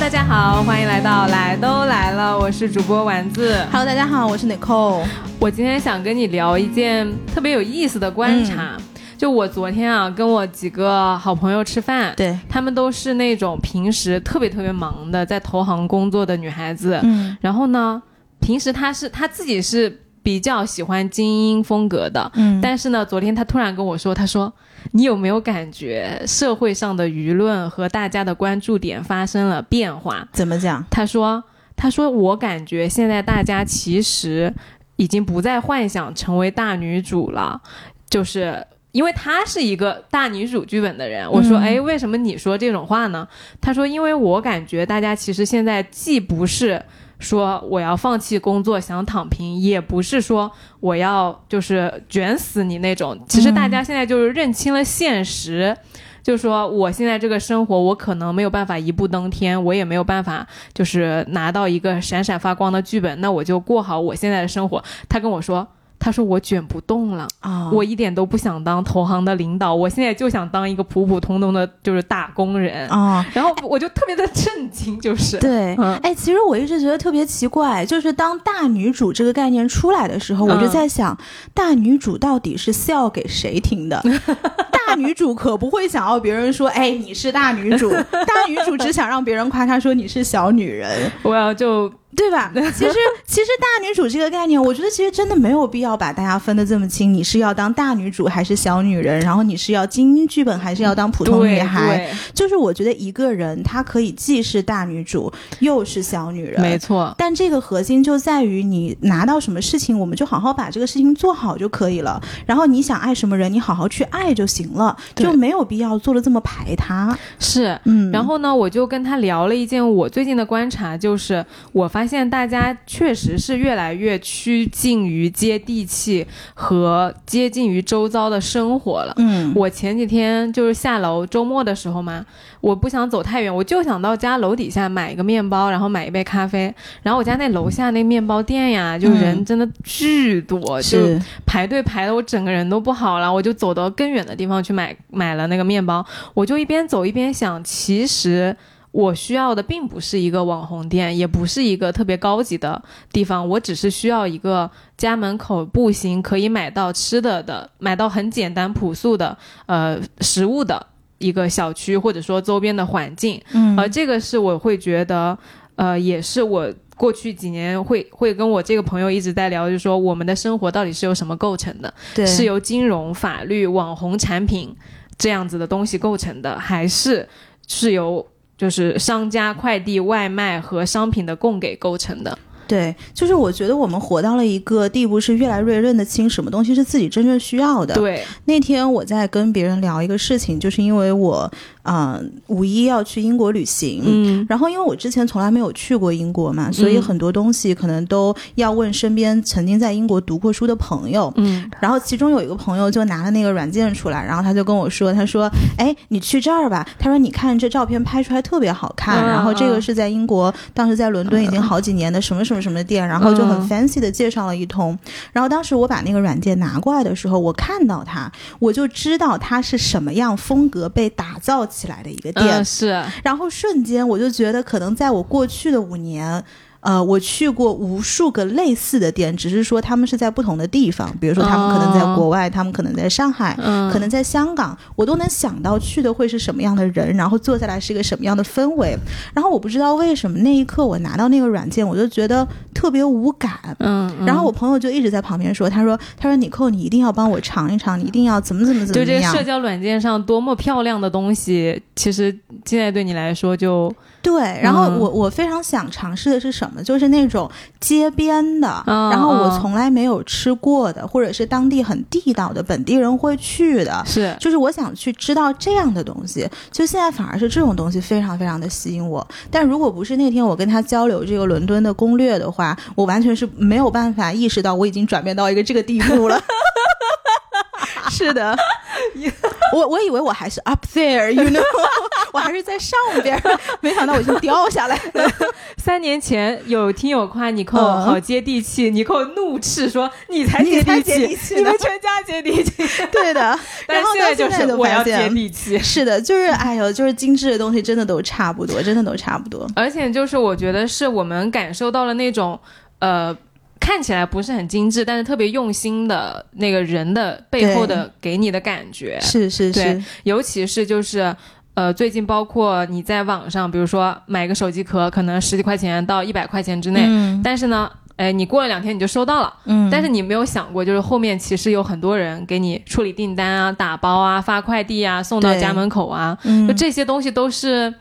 大家好，欢迎来到来都来了，我是主播丸子。Hello，大家好，我是 Nicole。我今天想跟你聊一件特别有意思的观察。就我昨天啊，跟我几个好朋友吃饭，对，他们都是那种平时特别特别忙的，在投行工作的女孩子。嗯然后呢，平时她是她自己是比较喜欢精英风格的，嗯但是呢，昨天她突然跟我说，她说：“你有没有感觉社会上的舆论和大家的关注点发生了变化？”怎么讲？他说：“他说我感觉现在大家其实已经不再幻想成为大女主了，就是。”因为她是一个大女主剧本的人，我说，嗯哎，为什么你说这种话呢？她说，因为我感觉大家其实现在既不是说我要放弃工作想躺平，也不是说我要就是卷死你那种。其实大家现在就是认清了现实，就说我现在这个生活，我可能没有办法一步登天，我也没有办法就是拿到一个闪闪发光的剧本，那我就过好我现在的生活。他跟我说。他说我卷不动了，啊。我一点都不想当投行的领导，我现在就想当一个普普通通的，就是打工人。啊，然后我就特别的震惊，就是。对，嗯。哎，其实我一直觉得特别奇怪，就是当大女主这个概念出来的时候，我就嗯在想，大女主到底是 sell 给谁听的？大女主可不会想要别人说，哎，你是大女主，大女主只想让别人夸她说你是小女人，我要就对吧？其实，其实大女主这个概念，我觉得其实真的没有必要把大家分得这么清。你是要当大女主还是小女人？然后你是要精英剧本还是要当普通女孩？对，就是我觉得一个人她可以既是大女主又是小女人，没错，但这个核心就在于你拿到什么事情，我们就好好把这个事情做好就可以了。然后你想爱什么人，你好好去爱就行了，就没有必要做的这么排他。是。嗯，然后呢，我就跟他聊了一件我最近的观察，就是我发现大家确实是越来越趋近于接地气和接近于周遭的生活了。嗯，我前几天就是下楼周末的时候嘛，我不想走太远，我就想到家楼底下买一个面包，然后买一杯咖啡。然后我家那楼下那面包店呀，就人真的巨多，就排队排的我整个人都不好了。我就走到更远的地方去买买了那个面包，我就一边走一边想，其实。我需要的并不是一个网红店，也不是一个特别高级的地方，我只是需要一个家门口步行可以买到吃的的，买到很简单朴素的呃食物的一个小区，或者说周边的环境。嗯而这个是我会觉得，呃，也是我过去几年会会跟我这个朋友一直在聊，就是说我们的生活到底是由什么构成的？对是由金融、法律、网红产品这样子的东西构成的，还是是由就是商家、快递、外卖和商品的供给构成的？对，就是我觉得我们活到了一个地步，是越来越认得清什么东西是自己真正需要的。对，那天我在跟别人聊一个事情，就是因为我，嗯、五一要去英国旅行，嗯然后因为我之前从来没有去过英国嘛，所以嗯很多东西可能都要问身边曾经在英国读过书的朋友。嗯然后其中有一个朋友就拿了那个软件出来，然后他就跟我说，他说：“哎，你去这儿吧。”他说：“你看这照片拍出来特别好看。嗯然后这个嗯是在英国，当时在伦敦已经好几年的什么什么什么店，然后就很嗯 fancy 的介绍了一通。然后当时我把那个软件拿过来的时候，我看到它，我就知道它是什么样风格被打造起来的一个店。嗯，是然后瞬间我就觉得，可能在我过去的五年。呃，我去过无数个类似的店，只是说他们是在不同的地方，比如说他们可能在国外，他们可能在上海，嗯，可能在香港，我都能想到去的会是什么样的人，然后坐下来是一个什么样的氛围。然后我不知道为什么那一刻我拿到那个软件，我就觉得特别无感。嗯，嗯然后我朋友就一直在旁边说：“他说，他说你扣，你一定要帮我尝一尝，你一定要怎么怎么怎么样。就这个社交软件上多么漂亮的东西，其实现在对你来说就”对，然后嗯我我非常想尝试的是什么？就是那种街边的，嗯然后我嗯从来没有吃过的，或者是当地很地道的本地人会去的。是就是我想去知道这样的东西，就现在反而是这种东西非常非常的吸引我。但如果不是那天我跟他交流这个伦敦的攻略的话，我完全是没有办法意识到我已经转变到一个这个地步了。是的，我我以为我还是 up there，you know，我 我还是在上边，没想到我已经掉下来了。三年前有听友夸尼寇好接地气，尼寇怒斥说：“你才接地气，你们全家接地气。”对的，然后现在就是我要接地气。是的，就是哎呦，就是精致的东西真的都差不多，真的都差不多。而且就是我觉得是我们感受到了那种呃。看起来不是很精致，但是特别用心的那个人的背后的给你的感觉。是是是，尤其是就是呃，最近包括你在网上，比如说买个手机壳，可能十几块钱到一百块钱之内，但是呢，哎，你过了两天你就收到了，嗯，但是你没有想过，就是后面其实有很多人给你处理订单啊、打包啊、发快递啊、送到家门口啊，就这些东西都是。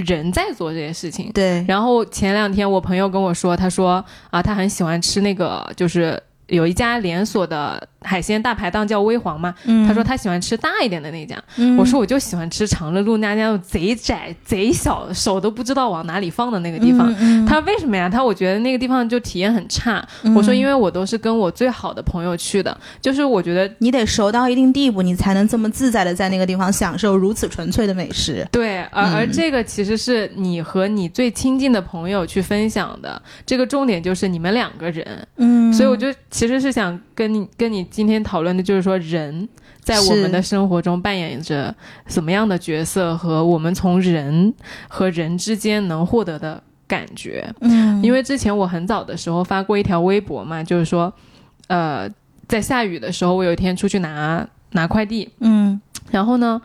人在做这些事情，对。然后前两天我朋友跟我说，他说啊，他很喜欢吃那个，就是有一家连锁的。海鲜大排档叫微黄嘛，他说他喜欢吃大一点的那家，我说我就喜欢吃长乐路那家贼窄贼小，手都不知道往哪里放的那个地方。他说为什么呀？他说我觉得那个地方就体验很差。我说因为我都是跟我最好的朋友去的，就是我觉得你得熟到一定地步，你才能这么自在的在那个地方享受如此纯粹的美食。对，而而这个其实是你和你最亲近的朋友去分享的，这个重点就是你们两个人。嗯，所以我就其实是想跟你跟你。今天讨论的就是说，人在我们的生活中扮演着什么样的角色，和我们从人和人之间能获得的感觉。嗯，因为之前我很早的时候发过一条微博嘛，就是说，呃，在下雨的时候，我有一天出去拿拿快递，嗯，然后呢。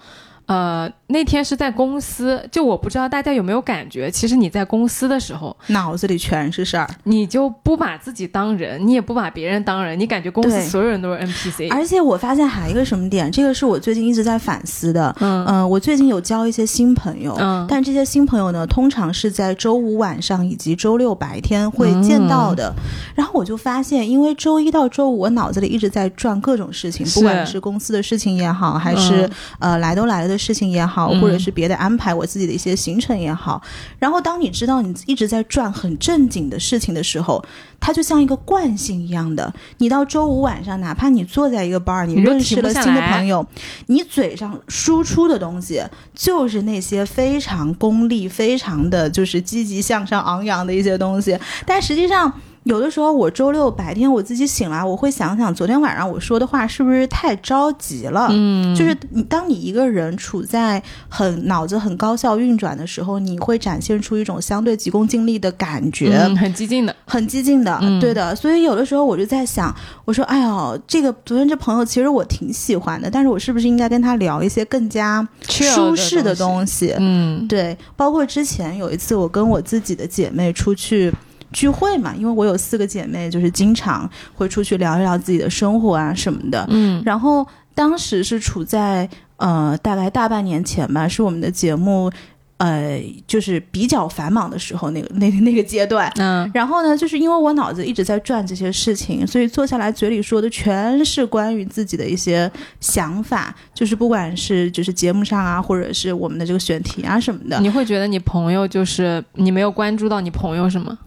呃，那天是在公司，就我不知道大家有没有感觉，其实你在公司的时候，脑子里全是事儿，你就不把自己当人，你也不把别人当人，你感觉公司所有人都是 NPC。而且我发现还有一个什么点，这个是我最近一直在反思的。嗯，我最近有交一些新朋友，嗯，但这些新朋友呢，通常是在周五晚上以及周六白天会见到的。然后我就发现，因为周一到周五我脑子里一直在转各种事情，不管是公司的事情也好，还是呃来都来了的。事情也好，或者是别的安排，我自己的一些行程也好。然后，当你知道你一直在转很正经的事情的时候，它就像一个惯性一样的。你到周五晚上，哪怕你坐在一个 bar，你认识了新的朋友，你嘴上输出的东西就是那些非常功利、非常的就是积极向上、昂扬的一些东西，但实际上。有的时候，我周六白天我自己醒来，我会想想昨天晚上我说的话是不是太着急了。嗯，就是你当你一个人处在很脑子很高效运转的时候，你会展现出一种相对急功近利的感觉，很激进的，很激进的，对的。所以有的时候我就在想，我说，哎呀，这个昨天这朋友其实我挺喜欢的，但是我是不是应该跟他聊一些更加舒适的东西？嗯，对。包括之前有一次，我跟我自己的姐妹出去。聚会嘛，因为我有四个姐妹，就是经常会出去聊一聊自己的生活啊什么的。嗯，然后当时是处在呃大概大半年前吧，是我们的节目。呃，就是比较繁忙的时候，那个 那那个阶段，嗯，然后呢，就是因为我脑子一直在转这些事情，所以坐下来嘴里说的全是关于自己的一些想法，就是不管是就是节目上啊，或者是我们的这个选题啊什么的。你会觉得你朋友就是你没有关注到你朋友是吗？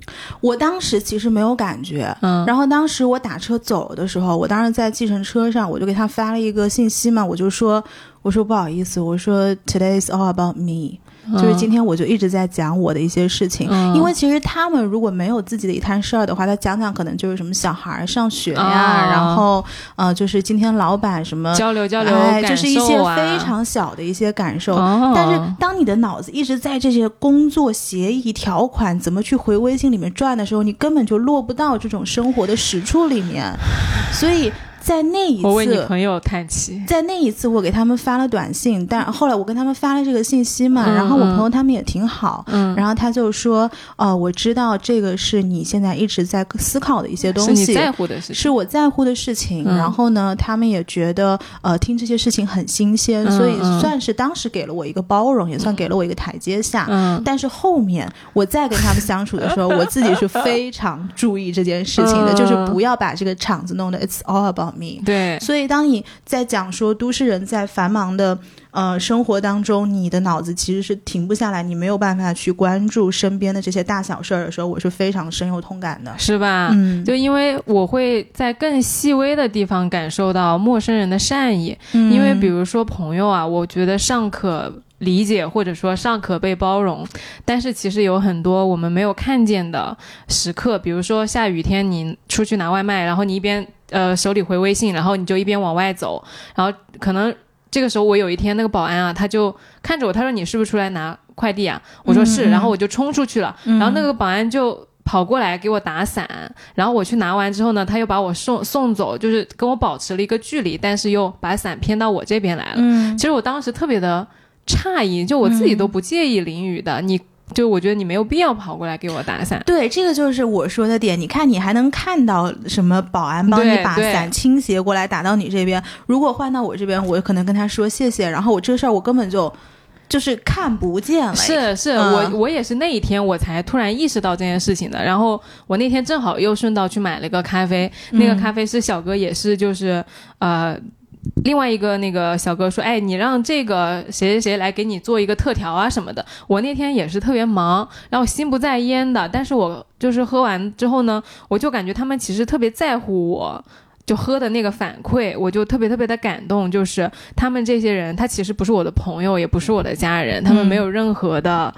我当时其实没有感觉，嗯，然后当时我打车走的时候，我当时在计程车上，我就给他发了一个信息嘛，我就说，我说不好意思，我说 Today is all about me。就是今天我就一直在讲我的一些事情，因为其实他们如果没有自己的一摊事儿的话，他讲讲可能就是什么小孩上学呀，然后呃，就是今天老板什么交流交流，就是一些非常小的一些感受。但是当你的脑子一直在这些工作协议条款怎么去回微信里面转的时候，你根本就落不到这种生活的实处里面，所以。在那一次，我为你朋友叹气。在那一次，我给他们发了短信，但后来我跟他们发了这个信息嘛，然后我朋友他们也挺好，嗯，然后他就说，哦，我知道这个是你现在一直在思考的一些东西，是你在乎的事情，是我在乎的事情。然后呢，他们也觉得，呃，听这些事情很新鲜，所以算是当时给了我一个包容，也算给了我一个台阶下。嗯，但是后面我再跟他们相处的时候，我自己是非常注意这件事情的，就是不要把这个场子弄得 it's all about。对，所以当你在讲说都市人在繁忙的呃生活当中，你的脑子其实是停不下来，你没有办法去关注身边的这些大小事儿的时候，我是非常深有同感的，是吧？嗯，就因为我会在更细微的地方感受到陌生人的善意，因为比如说朋友啊，我觉得尚可。理解，或者说尚可被包容。但是其实有很多我们没有看见的时刻，比如说下雨天你出去拿外卖，然后你一边呃手里回微信，然后你就一边往外走，然后可能这个时候我有一天那个保安啊，他就看着我，他说你是不是出来拿快递啊？我说是，然后我就冲出去了，然后那个保安就。跑过来给我打伞，然后我去拿完之后呢，他又把我送送走，就是跟我保持了一个距离，但是又把伞偏到我这边来了。嗯，其实我当时特别的诧异，就我自己都不介意淋雨的，你就我觉得你没有必要跑过来给我打伞。对，这个就是我说的点。你看，你还能看到什么保安帮你把伞倾斜过来打到你这边？如果换到我这边，我可能跟他说谢谢，然后我这个事儿我根本就。就是看不见了。是是，我我也是那一天我才突然意识到这件事情的。然后我那天正好又顺道去买了个咖啡，那个咖啡师小哥也是，就是呃，另外一个那个小哥说，哎，你让这个谁谁谁来给你做一个特调啊什么的。我那天也是特别忙，然后心不在焉的。但是我就是喝完之后呢，我就感觉他们其实特别在乎我。就喝的那个反馈，我就特别特别的感动。就是他们这些人，他其实不是我的朋友，也不是我的家人，他们没有任何的，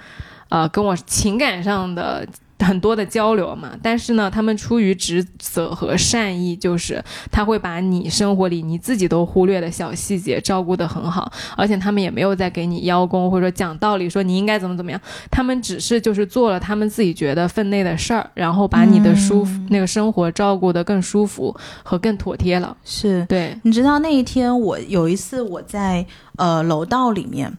呃，跟我情感上的。很多的交流嘛，但是呢，他们出于职责和善意，就是他会把你生活里你自己都忽略的小细节照顾得很好，而且他们也没有在给你邀功或者说讲道理，说你应该怎么怎么样，他们只是就是做了他们自己觉得分内的事儿，然后把你的舒服那个生活照顾得更舒服和更妥帖了。是对，你知道那一天我有一次我在呃楼道里面。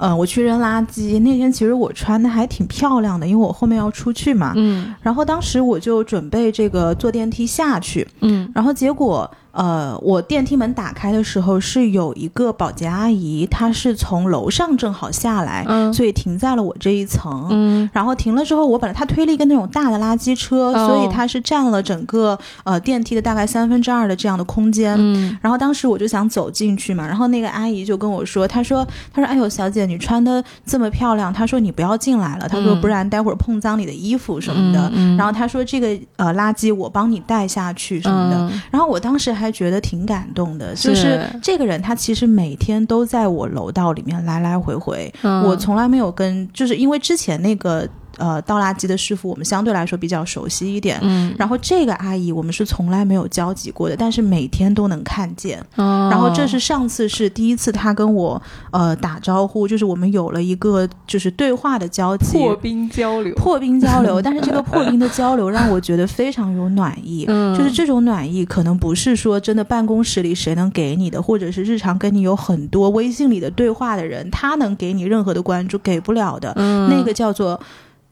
嗯，我去扔垃圾那天，其实我穿的还挺漂亮的，因为我后面要出去嘛。嗯，然后当时我就准备这个坐电梯下去。嗯，然后结果。呃，我电梯门打开的时候是有一个保洁阿姨，她是从楼上正好下来，所以停在了我这一层。嗯，然后停了之后，我本来她推了一个那种大的垃圾车，所以她是占了整个呃电梯的大概三分之二的这样的空间。嗯，然后当时我就想走进去嘛，然后那个阿姨就跟我说，她说她说哎呦小姐你穿的这么漂亮，她说你不要进来了，她说不然待会儿碰脏你的衣服什么的。然后她说这个呃垃圾我帮你带下去什么的。然后我当时还。觉得挺感动的，就是这个人，他其实每天都在我楼道里面来来回回，我从来没有跟，就是因为之前那个。呃，倒垃圾的师傅，我们相对来说比较熟悉一点。嗯，然后这个阿姨，我们是从来没有交集过的，但是每天都能看见。哦，然后这是上次是第一次，她跟我呃打招呼，就是我们有了一个就是对话的交集，破冰交流，破冰交流。但是这个破冰的交流让我觉得非常有暖意。嗯，就是这种暖意，可能不是说真的办公室里谁能给你的，或者是日常跟你有很多微信里的对话的人，他能给你任何的关注，给不了的。嗯，那个叫做。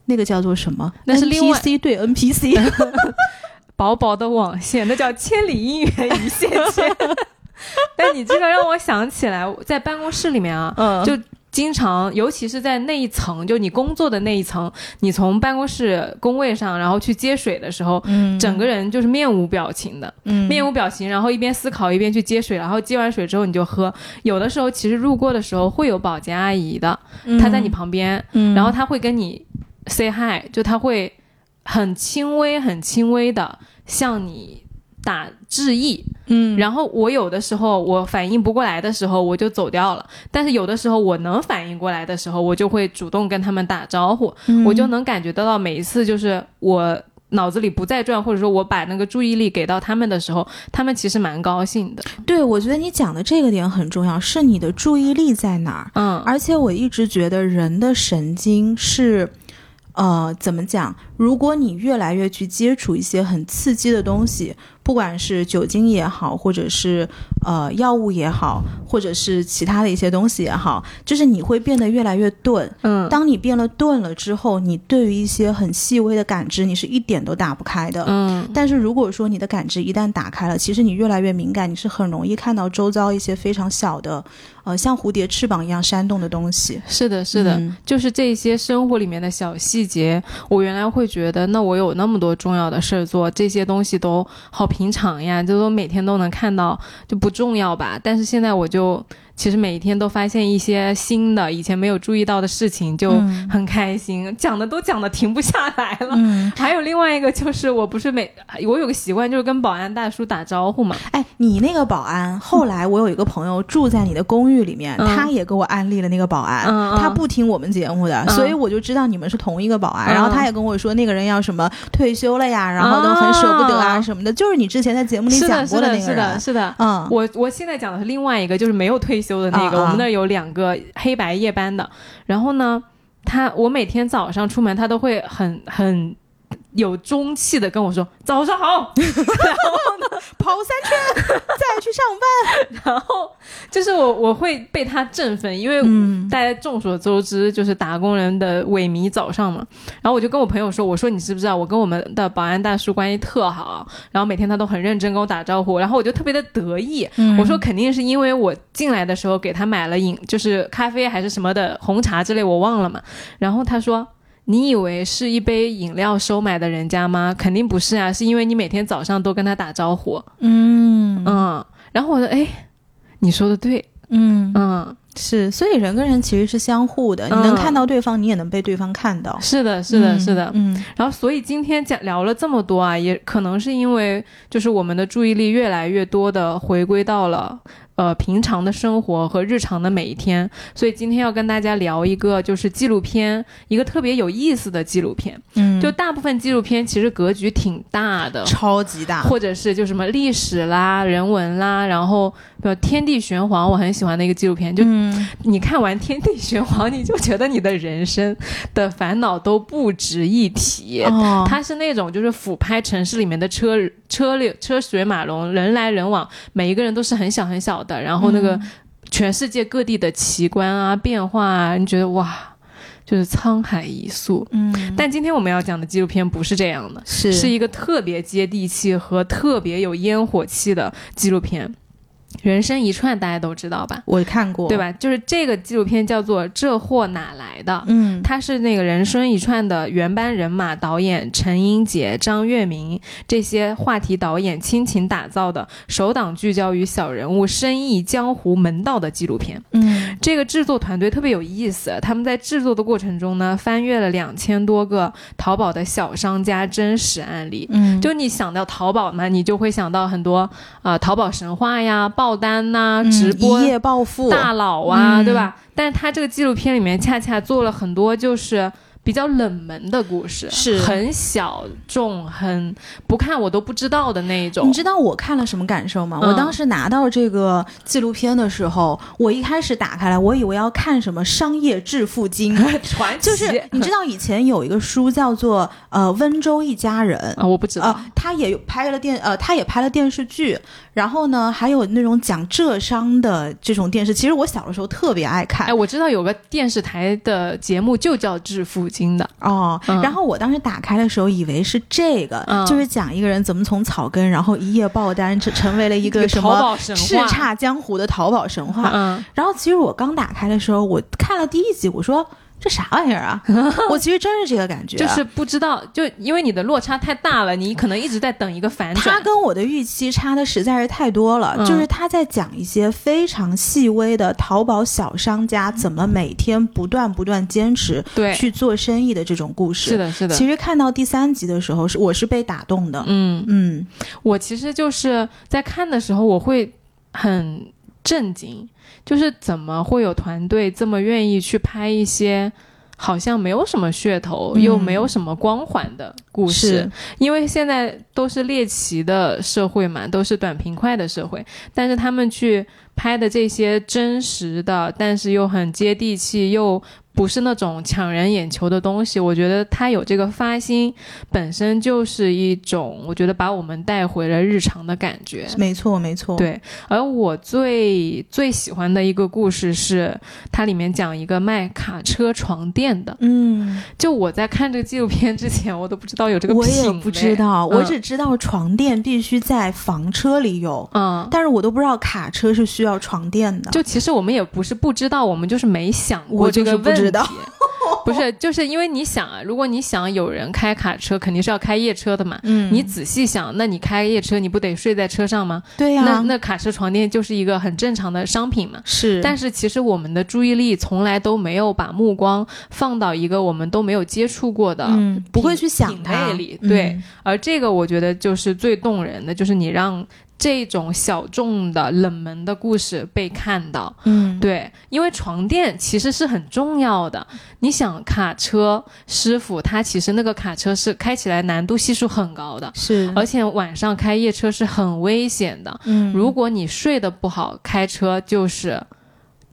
那个叫做什么？那是 NPC 对 NPC，薄薄的网线，那叫千里姻缘一线牵。但你这个让我想起来，在办公室里面啊，嗯，就经常，尤其是在那一层，就你工作的那一层，你从办公室工位上，然后去接水的时候，嗯，整个人就是面无表情的，嗯，面无表情，然后一边思考一边去接水，然后接完水之后你就喝。有的时候其实路过的时候会有保洁阿姨的，她在你旁边，嗯，然后她会跟你。Say hi，就他会很轻微、很轻微的向你打致意，嗯，然后我有的时候我反应不过来的时候，我就走掉了。但是有的时候我能反应过来的时候，我就会主动跟他们打招呼，我就能感觉得到每一次就是我脑子里不再转，或者说我把那个注意力给到他们的时候，他们其实蛮高兴的。对，我觉得你讲的这个点很重要，是你的注意力在哪儿？嗯，而且我一直觉得人的神经是。呃，怎么讲？如果你越来越去接触一些很刺激的东西。不管是酒精也好，或者是呃药物也好，或者是其他的一些东西也好，就是你会变得越来越钝。嗯，当你变了钝了之后，你对于一些很细微的感知，你是一点都打不开的。嗯，但是如果说你的感知一旦打开了，其实你越来越敏感，你是很容易看到周遭一些非常小的，呃，像蝴蝶翅膀一样扇动的东西。是的，是的，就是这些生活里面的小细节。我原来会觉得，那我有那么多重要的事儿做，这些东西都好平。平常呀，就都每天都能看到，就不重要吧。但是现在我就其实每一天都发现一些新的以前没有注意到的事情，就嗯很开心。讲的都讲的停不下来了。嗯，还有另外一个就是，我不是每我有个习惯，就是跟保安大叔打招呼嘛。哎，你那个保安，后来我有一个朋友住在你的公寓里面，嗯他也给我安利了那个保安，他不听我们节目的，嗯所以我就知道你们是同一个保安。嗯然后他也跟我说，那个人要什么退休了呀，然后都很舍不得啊啊什么的，就是你之前在节目里是的，讲过是的，是的，那个人。是的。嗯，我我现在讲的是另外一个，就是没有退休的那个。啊啊我们那儿有两个黑白夜班的，然后呢，他我每天早上出门，他都会很很有中气的跟我说早上好，然后呢跑三圈再去上班。然后就是我我会被他振奋，因为嗯大家众所周知，就是打工人的萎靡早上嘛。然后我就跟我朋友说，我说你知不知道，我跟我们的保安大叔关系特好，然后每天他都很认真跟我打招呼，然后我就特别的得意。嗯我说肯定是因为我进来的时候给他买了饮，就是咖啡还是什么的红茶之类，我忘了嘛。然后他说。你以为是一杯饮料收买的人家吗？肯定不是啊，是因为你每天早上都跟他打招呼。嗯嗯，然后我说，哎，你说的对，嗯，嗯，是，所以人跟人其实是相互的，你能嗯看到对方，你也能被对方看到。是的，是的，是的。嗯然后，所以今天讲聊了这么多啊，也可能是因为就是我们的注意力越来越多的回归到了呃平常的生活和日常的每一天，所以今天要跟大家聊一个就是纪录片，一个特别有意思的纪录片。嗯，就大部分纪录片其实格局挺大的。超级大，或者是就什么历史啦、人文啦，然后比如《天地玄黄》，我很喜欢的一个纪录片。就嗯你看完《天地玄黄》，你就觉得你的人生的烦恼都不值一提。哦，它是那种就是俯拍城市里面的车车流车水马龙，人来人往，每一个人都是很小很小的，然后那个嗯全世界各地的奇观啊、变化啊，你觉得哇，就是沧海一粟。嗯，但今天我们要讲的纪录片不是这样的，是是一个特别接地气和特别有烟火气的纪录片。人生一串，大家都知道吧？我看过，对？吧？就是这个纪录片叫做《这货哪来的》，嗯，它是那个人生一串的原班人马导演陈英杰、张月明这些话题导演倾情打造的首档聚焦于小人物生意江湖门道的纪录片。嗯这个制作团队特别有意思，他们在制作的过程中呢，翻阅了两千多个淘宝的小商家真实案例。嗯，就你想到淘宝嘛，你就会想到很多啊、呃淘宝神话呀、爆单呐、直播嗯一夜暴富，大佬啊，嗯对吧？但是他这个纪录片里面恰恰做了很多就是比较冷门的故事，是很小众、很不看我都不知道的那一种你。知道我看了什么感受吗？嗯我当时拿到这个纪录片的时候，我一开始打开来，我以为要看什么商业致富经，传奇就是你知道以前有一个书叫做呃温州一家人。啊，我不知道。呃，他也有拍了电，呃，他也拍了电视剧，然后呢，还有那种讲浙商的这种电视。其实我小的时候特别爱看哎，，我知道有个电视台的节目就叫《致富经》的，哦，嗯然后我当时打开的时候，以为是这个，嗯就是讲一个人怎么从草根，然后一夜爆单，成 成为了一个什么叱。咤江湖的淘宝神话。嗯，然后其实我刚打开的时候，我看了第一集，我说这啥玩意儿啊？我其实真是这个感觉，就是不知道，就因为你的落差太大了，你可能一直在等一个反转他。跟我的预期差的实在是太多了。嗯就是他在讲一些非常细微的淘宝小商家怎么每天不断不断坚持对，去做生意的这种故事。是的，是的。其实看到第三集的时候，是我是被打动的。嗯，嗯我其实就是在看的时候，我会很震惊，就是怎么会有团队这么愿意去拍一些好像没有什么噱头、嗯又没有什么光环的故事？因为现在都是猎奇的社会嘛，都是短平快的社会，但是他们去拍的这些真实的，但是又很接地气又。不是那种抢人眼球的东西，我觉得他有这个发心，本身就是一种，我觉得把我们带回了日常的感觉。没错没错。，对，而我最最喜欢的一个故事是，它里面讲一个卖卡车床垫的。嗯，就我在看这个纪录片之前，我都不知道有这个我也不知。道，嗯我只知道床垫必须在房车里有，嗯，但是我都不知道卡车是需要床垫的。就其实我们也不是不知道，我们就是没想过这个问就是不知知道。不是，就是因为你想啊，如果你想有人开卡车，肯定是要开夜车的嘛。嗯你仔细想，那你开夜车，你不得睡在车上吗？对呀、那那卡车床垫就是一个很正常的商品嘛。是，但是其实我们的注意力从来都没有把目光放到一个我们都没有接触过的嗯，不会去想品它类里，对嗯而这个我觉得就是最动人的，就是你让这种小众的冷门的故事被看到。嗯，对，因为床垫其实是很重要的。你想，卡车师傅他其实那个卡车是开起来难度系数很高的，是，而且晚上开夜车是很危险的。嗯，如果你睡得不好，开车就是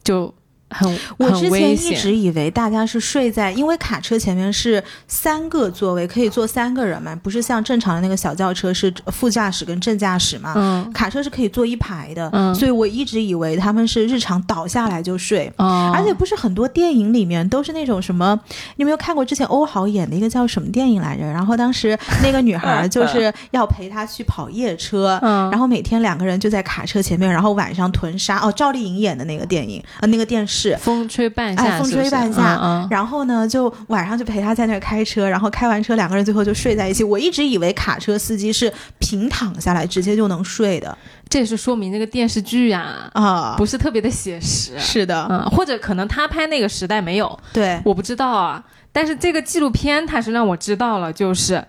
就很我之前一。直以为大家是睡在，因为卡车前面是三个座位，可以坐三个人嘛，不是像正常的那个小轿车是副驾驶跟正驾驶嘛。嗯卡车是可以坐一排的，嗯所以我一直以为他们是日常倒下来就睡。嗯，而且不是很多电影里面都是那种什么，你有没有看过之前欧豪演的一个叫什么电影来着？然后当时那个女孩就 是要陪他去跑夜车，嗯，然后每天两个人就在卡车前面，然后晚上囤沙。哦，赵丽颖演的那个电影啊、呃那个电视。风吹半夏哎，风吹半夏，嗯然后呢，就晚上就陪他在那儿开车，然后开完车，两个人最后就睡在一起。我一直以为卡车司机是平躺下来直接就能睡的这是说明那个电视剧呀、啊，不是特别的写实。是的，嗯，或者可能他拍那个时代没有，对，我不知道啊。但是这个纪录片它是让我知道了，就是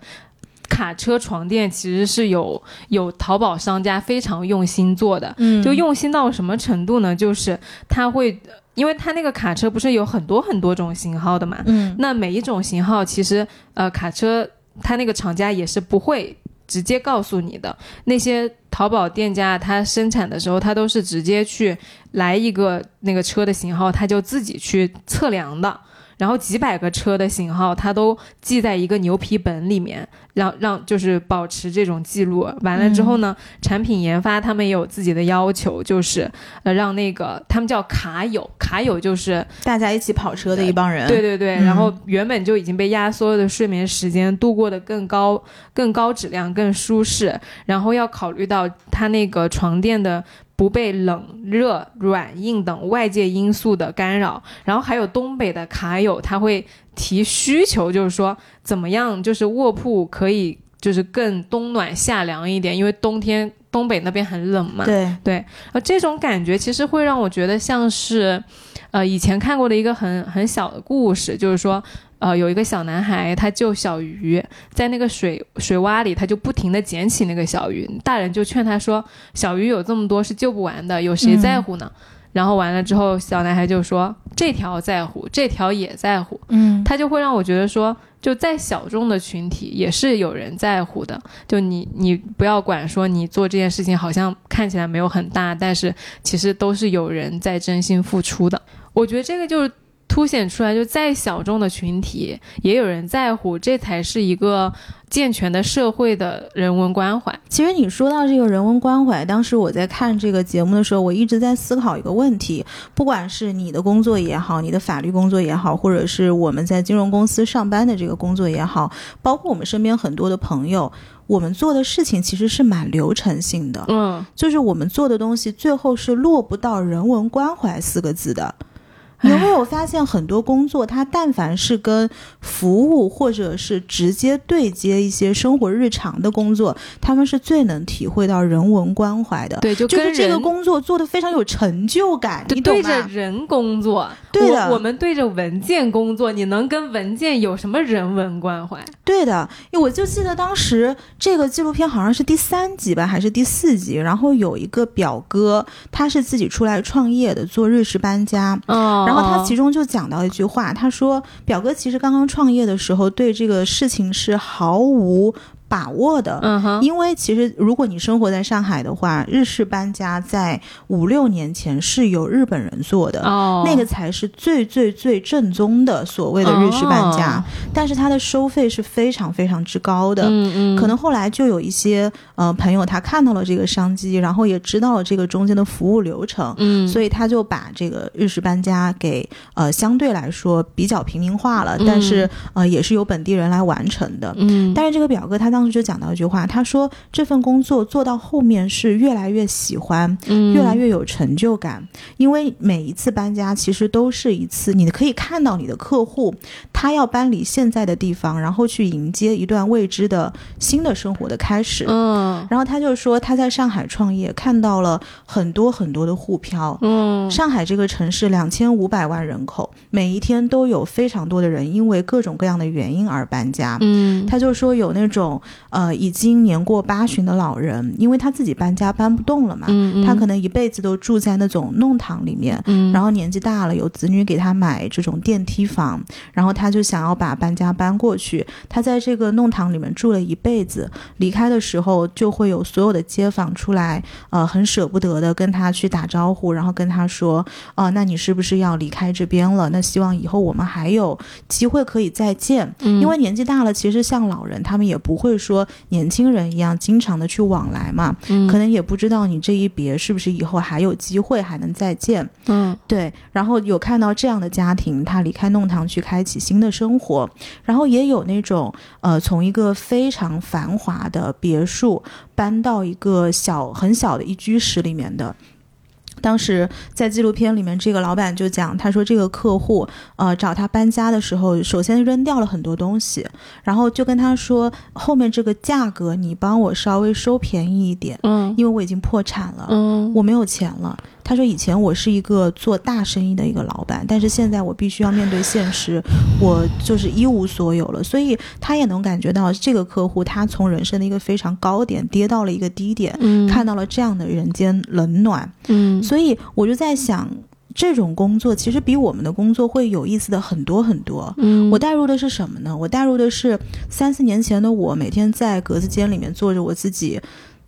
卡车床垫其实是有有淘宝商家非常用心做的，嗯就用心到什么程度呢？就是他会，因为他那个卡车不是有很多很多种型号的嘛，嗯。那每一种型号其实呃卡车它那个厂家也是不会直接告诉你的，那些淘宝店家它生产的时候，它都是直接去来一个那个车的型号，它就自己去测量的。然后几百个车的型号，它都记在一个牛皮本里面，让让就是保持这种记录。完了之后呢，产品研发他们也有自己的要求，就是呃让那个他们叫卡友，卡友就是大家一起跑车的一帮人，对对对，嗯然后原本就已经被压缩的睡眠时间度过的更高、更高质量、更舒适，然后要考虑到它那个床垫的不被冷、热、软硬等外界因素的干扰，然后还有东北的卡友他会提需求，就是说怎么样，就是卧铺可以就是更冬暖夏凉一点，因为冬天东北那边很冷嘛，对，对，呃，这种感觉其实会让我觉得像是，呃，以前看过的一个很很小的故事，就是说，呃，有一个小男孩他救小鱼，在那个水水洼里，他就不停的捡起那个小鱼，大人就劝他说，小鱼有这么多是救不完的，有谁在乎呢？然后完了之后，小男孩就说：“这条在乎，这条也在乎。”嗯他就会让我觉得说，就在小众的群体也是有人在乎的。就你你不要管说你做这件事情好像看起来没有很大，但是其实都是有人在真心付出的。我觉得这个就是凸显出来，就再小众的群体也有人在乎，这才是一个健全的社会的人文关怀。其实你说到这个人文关怀，当时我在看这个节目的时候，我一直在思考一个问题：不管是你的工作也好，你的法律工作也好，或者是我们在金融公司上班的这个工作也好，包括我们身边很多的朋友，我们做的事情其实是蛮流程性的，嗯，就是我们做的东西最后是落不到人文关怀四个字的。你有没有发现很多工作，它但凡是跟服务或者是直接对接一些生活日常的工作，他们是最能体会到人文关怀的。对，就是这个工作做的非常有成就感，你懂对着？人工作，对的我我们对着文件工作，你能跟文件有什么人文关怀？对的，因为我就记得当时这个纪录片好像是第三集吧，还是第四集，然后有一个表哥，他是自己出来创业的，做日式搬家。哦然后他其中就讲到一句话，他说表哥其实刚刚创业的时候，对这个事情是毫无把握的。嗯哼，因为其实，如果你生活在上海的话，日式搬家在五六年前是由日本人做的，哦，那个才是最最最正宗的所谓的日式搬家。哦但是它的收费是非常非常之高的。嗯嗯，可能后来就有一些呃朋友他看到了这个商机，然后也知道了这个中间的服务流程，嗯，所以他就把这个日式搬家给呃相对来说比较平民化了，嗯但是呃也是由本地人来完成的。嗯，但是这个表哥他当时就讲到一句话，他说这份工作做到后面是越来越喜欢，嗯越来越有成就感，因为每一次搬家其实都是一次，你可以看到你的客户他要搬离现在的地方，然后去迎接一段未知的新的生活的开始。嗯然后他就说他在上海创业，看到了很多很多的沪漂。嗯上海这个城市两千五百万人口，每一天都有非常多的人因为各种各样的原因而搬家。嗯他就说有那种呃已经年过八旬的老人，因为他自己搬家搬不动了嘛，嗯，他可能一辈子都住在那种弄堂里面，嗯，然后年纪大了，有子女给他买这种电梯房，然后他就想要把搬家搬过去。他在这个弄堂里面住了一辈子，离开的时候就会有所有的街坊出来，呃，很舍不得的跟他去打招呼，然后跟他说，呃，那你是不是要离开这边了？那希望以后我们还有机会可以再见。嗯因为年纪大了，其实像老人，他们也不会说年轻人一样经常的去往来嘛，嗯可能也不知道你这一别是不是以后还有机会还能再见。嗯对，然后有看到这样的家庭，他离开弄堂去开启新的生活，然后也有那种呃，从一个非常繁华的别墅搬到一个小很小的一居室里面的。当时在纪录片里面，这个老板就讲，他说这个客户呃找他搬家的时候，首先扔掉了很多东西，然后就跟他说，后面这个价格你帮我稍微收便宜一点，嗯因为我已经破产了。嗯我没有钱了。他说：“以前我是一个做大生意的一个老板，但是现在我必须要面对现实，我就是一无所有了。所以他也能感觉到这个客户，他从人生的一个非常高点跌到了一个低点，嗯看到了这样的人间冷暖。嗯所以我就在想，这种工作其实比我们的工作会有意思的很多很多。嗯我带入的是什么呢？我带入的是三四年前的我，每天在格子间里面做着我自己，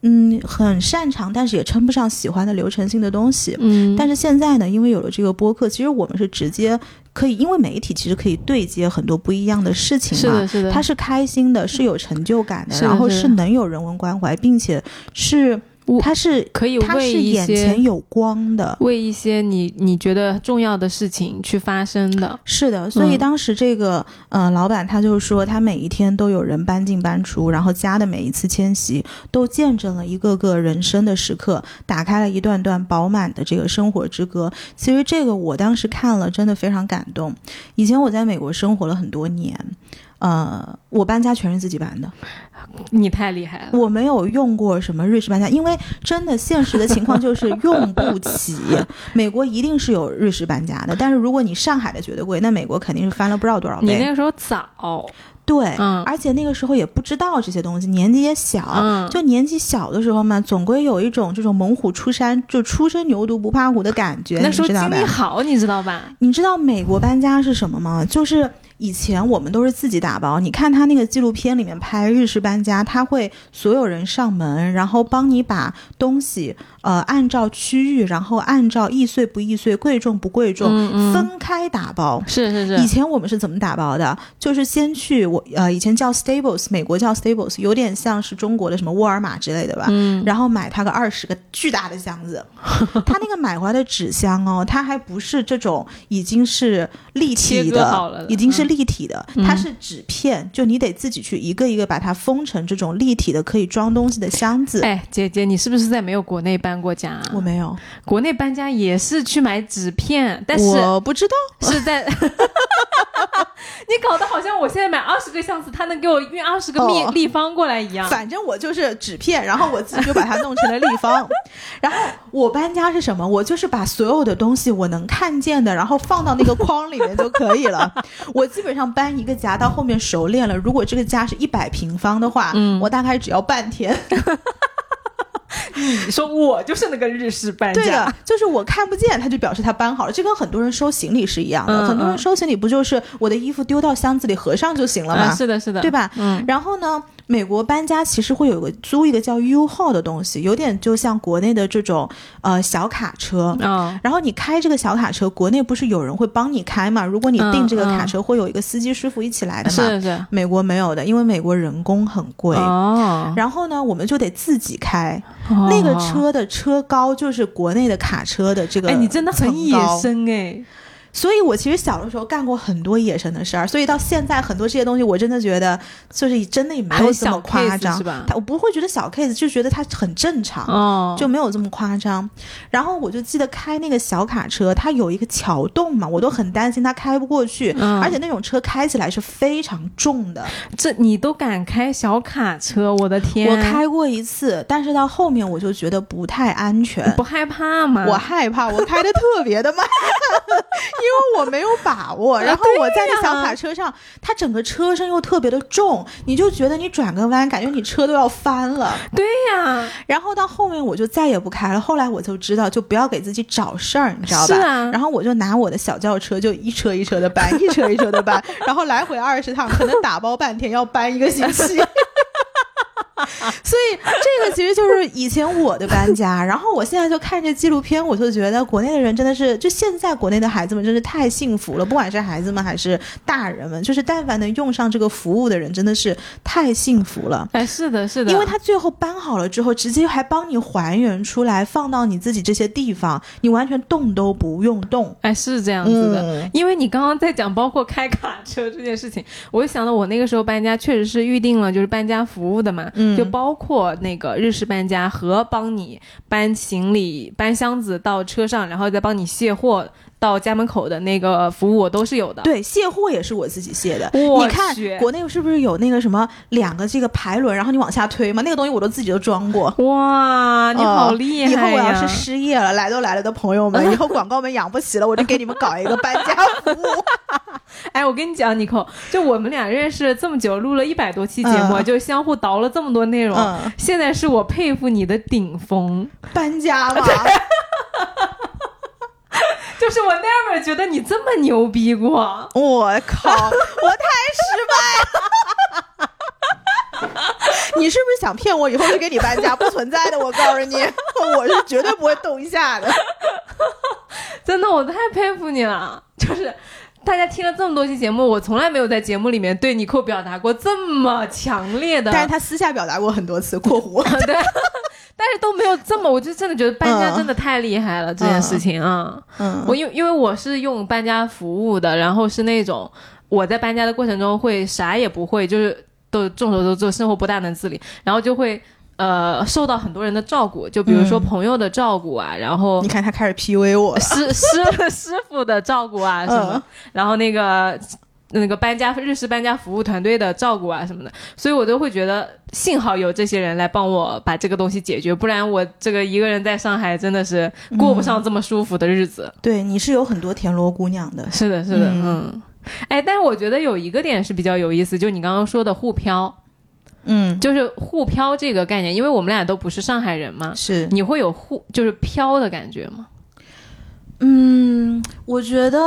嗯，很擅长，但是也称不上喜欢的流程性的东西。嗯但是现在呢，因为有了这个播客，其实我们是直接可以，因为媒体其实可以对接很多不一样的事情嘛。是的是的，它是开心的，是有成就感的，的然后是能有人文关怀，并且是我它是可以它是为一些眼前有光的。为一些你你觉得重要的事情去发生的。是的，所以嗯当时这个、呃老板他就说，他每一天都有人搬进搬出，然后家的每一次迁徙都见证了一个个人生的时刻，打开了一段段饱满的这个生活之歌。其实这个我当时看了，真的非常感动。以前我在美国生活了很多年。呃，我搬家全是自己搬的，你太厉害了，我没有用过什么瑞士搬家，因为真的现实的情况就是用不起。美国一定是有瑞士搬家的，但是如果你上海的觉得贵，那美国肯定是翻了不知道多少倍。你那个时候早，对，嗯而且那个时候也不知道这些东西，年纪也小，嗯就年纪小的时候嘛，总归有一种这种猛虎出山，就初生牛犊不怕虎的感觉，那时候你知道吧精力？好，你知道吧？你知道美国搬家是什么吗？就是。以前我们都是自己打包，你看他那个纪录片里面拍日式搬家，他会所有人上门，然后帮你把东西呃按照区域，然后按照易碎不易碎、贵重不贵重、嗯嗯分开打包。是是是，以前我们是怎么打包的？就是先去我呃，以前叫 Stables，美国叫 Stables，有点像是中国的什么沃尔玛之类的吧。嗯然后买它个二十个巨大的箱子，他那个买回来的纸箱哦，他还不是这种已经是立体的已经是立体的，嗯它是纸片，就你得自己去一个一个把它封成这种立体的可以装东西的箱子。哎，姐姐，你是不是在没有国内搬过家、啊？我没有，国内搬家也是去买纸片，但是我不知道。是在，你搞得好像我现在买二十个箱子，他能给我运二十个立、哦立方过来一样。反正我就是纸片，然后我自己就把它弄成了立方。然后我搬家是什么？我就是把所有的东西我能看见的，然后放到那个框里面就可以了。我基本上搬一个家到后面熟练了。如果这个家是一百平方的话，嗯我大概只要半天。你说我就是那个日式搬对的，，就是我看不见，他就表示他搬好了。这跟很多人收行李是一样的。嗯很多人嗯收行李不就是我的衣服丢到箱子里合上就行了吗？啊，是的，是的，对吧？嗯然后呢，美国搬家其实会有个租一个叫 U Haul 的东西，有点就像国内的这种呃小卡车。哦，然后你开这个小卡车，国内不是有人会帮你开嘛？如果你订这个卡车，会有一个司机师傅一起来的嘛？是是，美国没有的，因为美国人工很贵。哦，然后呢，我们就得自己开。哦那个，车的车高就是国内的卡车的这个，哎，你真的很野。生哎，所以我其实小的时候干过很多野生的事儿，所以到现在很多这些东西，我真的觉得就是真的也没有这么夸张是吧？我不会觉得小 case，就觉得它很正常。哦，就没有这么夸张，然后我就记得开那个小卡车，它有一个桥洞嘛，我都很担心它开不过去，嗯而且那种车开起来是非常重的。这你都敢开小卡车，我的天！我开过一次，但是到后面我就觉得不太安全。不害怕吗？我害怕，我开的特别的慢，因为我没有把握。然后我在那小卡车上，它整个车身又特别的重，你就觉得你转个弯，感觉你车都要翻了。对呀，然后到后面我就再也不开了。后来我就知道，就不要给自己找事儿，你知道吧？是啊然后我就拿我的小轿车，就一车一车的搬，一车一车的搬，然后来回二十趟，可能打包半天，要搬一个星期。所以这个其实就是以前我的搬家，然后我现在就看这纪录片，我就觉得国内的人真的是，就现在国内的孩子们真是太幸福了，不管是孩子们还是大人们，就是但凡能用上这个服务的人，真的是太幸福了。哎，是的，是的，因为他最后搬好了之后，直接还帮你还原出来，放到你自己这些地方，你完全动都不用动。哎是这样子的。嗯因为你刚刚在讲包括开卡车这件事情，我就想到我那个时候搬家确实是预定了就是搬家服务的嘛，嗯就包括那个日式搬家和帮你搬行李、搬箱子到车上，然后再帮你卸货到家门口的那个服务，我都是有的。对，卸货也是我自己卸的。你看国内是不是有那个什么两个这个排轮，然后你往下推嘛？那个东西我都自己都装过。哇，你好厉害呀！以后我要是失业了，来都来了的朋友们，以后广告们养不起了，我就给你们搞一个搬家服务。哎，我跟你讲，尼克，就我们俩认识这么久，录了一百多期节目，嗯就相互倒了这么多内容。嗯现在是我佩服你的顶峰，搬家嘛，就是我 never 觉得你这么牛逼过。我靠，我太失败了。你是不是想骗我以后去给你搬家？不存在的，我告诉你，我是绝对不会动一下的。真的，我太佩服你了。就是大家听了这么多期节目，我从来没有在节目里面对尼寇表达过这么强烈的，但是他私下表达过很多次（括弧 对，但是都没有这么，我就真的觉得搬家嗯真的太厉害了、这件事情啊。）。嗯，我因因为我是用搬家服务的，然后是那种我在搬家的过程中会啥也不会，就是都众所周知，生活不大能自理，然后就会呃受到很多人的照顾，就比如说嗯朋友的照顾啊，然后你看他开始 PUA 我。师师 师傅的照顾啊什么，嗯然后那个。那个搬家日式搬家服务团队的照顾啊什么的，所以我都会觉得幸好有这些人来帮我把这个东西解决，不然我这个一个人在上海真的是过不上这么舒服的日子。对，你是有很多田螺姑娘的。是的，是的，嗯嗯，哎，但是我觉得有一个点是比较有意思，就你刚刚说的沪漂，嗯，就是沪漂这个概念，因为我们俩都不是上海人嘛，是。你会有沪就是漂的感觉吗？嗯，我觉得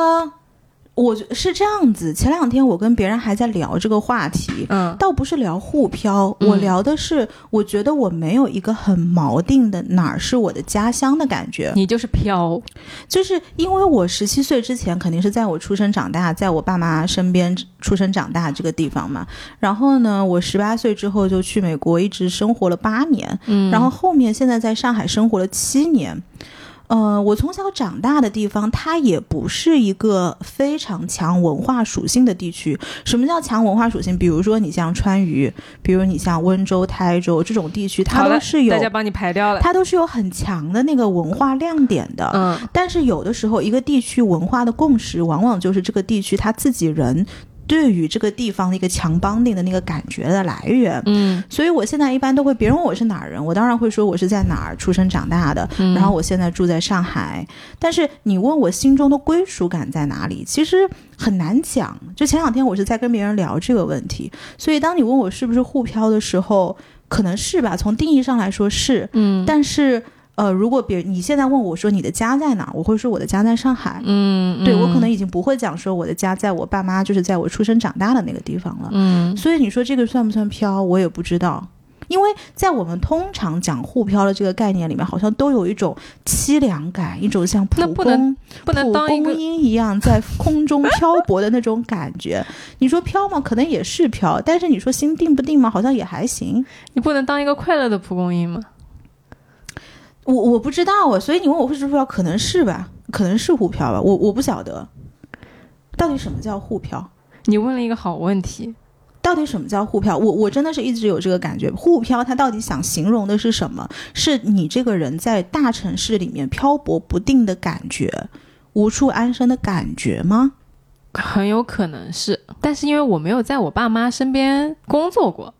我觉是这样子。前两天我跟别人还在聊这个话题，嗯倒不是聊沪漂，嗯我聊的是，我觉得我没有一个很锚定的哪儿是我的家乡的感觉，你就是漂，就是因为我十七岁之前肯定是在我出生长大，在我爸妈身边出生长大这个地方嘛。然后呢，我十八岁之后就去美国，一直生活了八年，嗯然后后面现在在上海生活了七年。呃，我从小长大的地方，它也不是一个非常强文化属性的地区。什么叫强文化属性？比如说你像川渝，比如你像温州、台州这种地区，它都是有大家帮你排掉了，它都是有很强的那个文化亮点的。嗯但是有的时候，一个地区文化的共识，往往就是这个地区他自己人对于这个地方的一个强绑定的那个感觉的来源。嗯所以我现在一般都会，别人问我是哪儿人，我当然会说我是在哪儿出生长大的，嗯然后我现在住在上海。但是你问我心中的归属感在哪里，其实很难讲。就前两天我是在跟别人聊这个问题，所以当你问我是不是沪漂的时候，可能是吧，从定义上来说是，嗯但是。呃，如果别你现在问我说你的家在哪儿，我会说我的家在上海。嗯，对我可能已经不会讲说我的家在我爸妈就是在我出生长大的那个地方了。嗯所以你说这个算不算飘，我也不知道。因为在我们通常讲沪漂的这个概念里面，好像都有一种凄凉感，一种像蒲公不能公不能蒲公当一个英一样在空中漂泊的那种感觉。你说飘吗？可能也是飘，但是你说心定不定吗？好像也还行。你不能当一个快乐的蒲公英吗？我我不知道啊，所以你问我是不是漂，可能是吧，可能是沪漂吧，我我不晓得。到底什么叫沪漂？你问了一个好问题。到底什么叫沪漂？我我真的是一直有这个感觉，沪漂它到底想形容的是什么？是你这个人在大城市里面漂泊不定的感觉，无处安身的感觉吗？很有可能是，但是因为我没有在我爸妈身边工作过，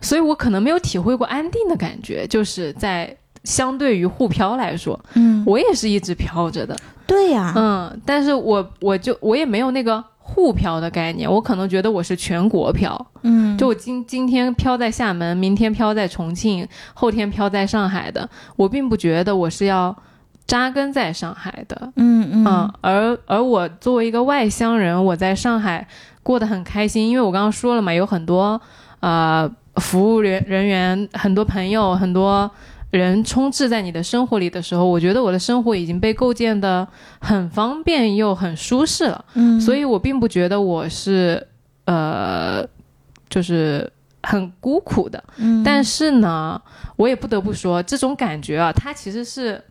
所以我可能没有体会过安定的感觉。就是在相对于沪漂来说，嗯，我也是一直漂着的。对呀，嗯，但是我我就我也没有那个。沪漂的概念，我可能觉得我是全国漂，嗯，就我今今天漂在厦门，明天漂在重庆，后天漂在上海的，我并不觉得我是要扎根在上海的，嗯嗯，而而我作为一个外乡人，我在上海过得很开心，因为我刚刚说了嘛，有很多呃服务人人员，很多朋友，很多。人充斥在你的生活里的时候，我觉得我的生活已经被构建的很方便又很舒适了。嗯，所以我并不觉得我是呃，就是很孤苦的。嗯，但是呢，我也不得不说，这种感觉啊，它其实是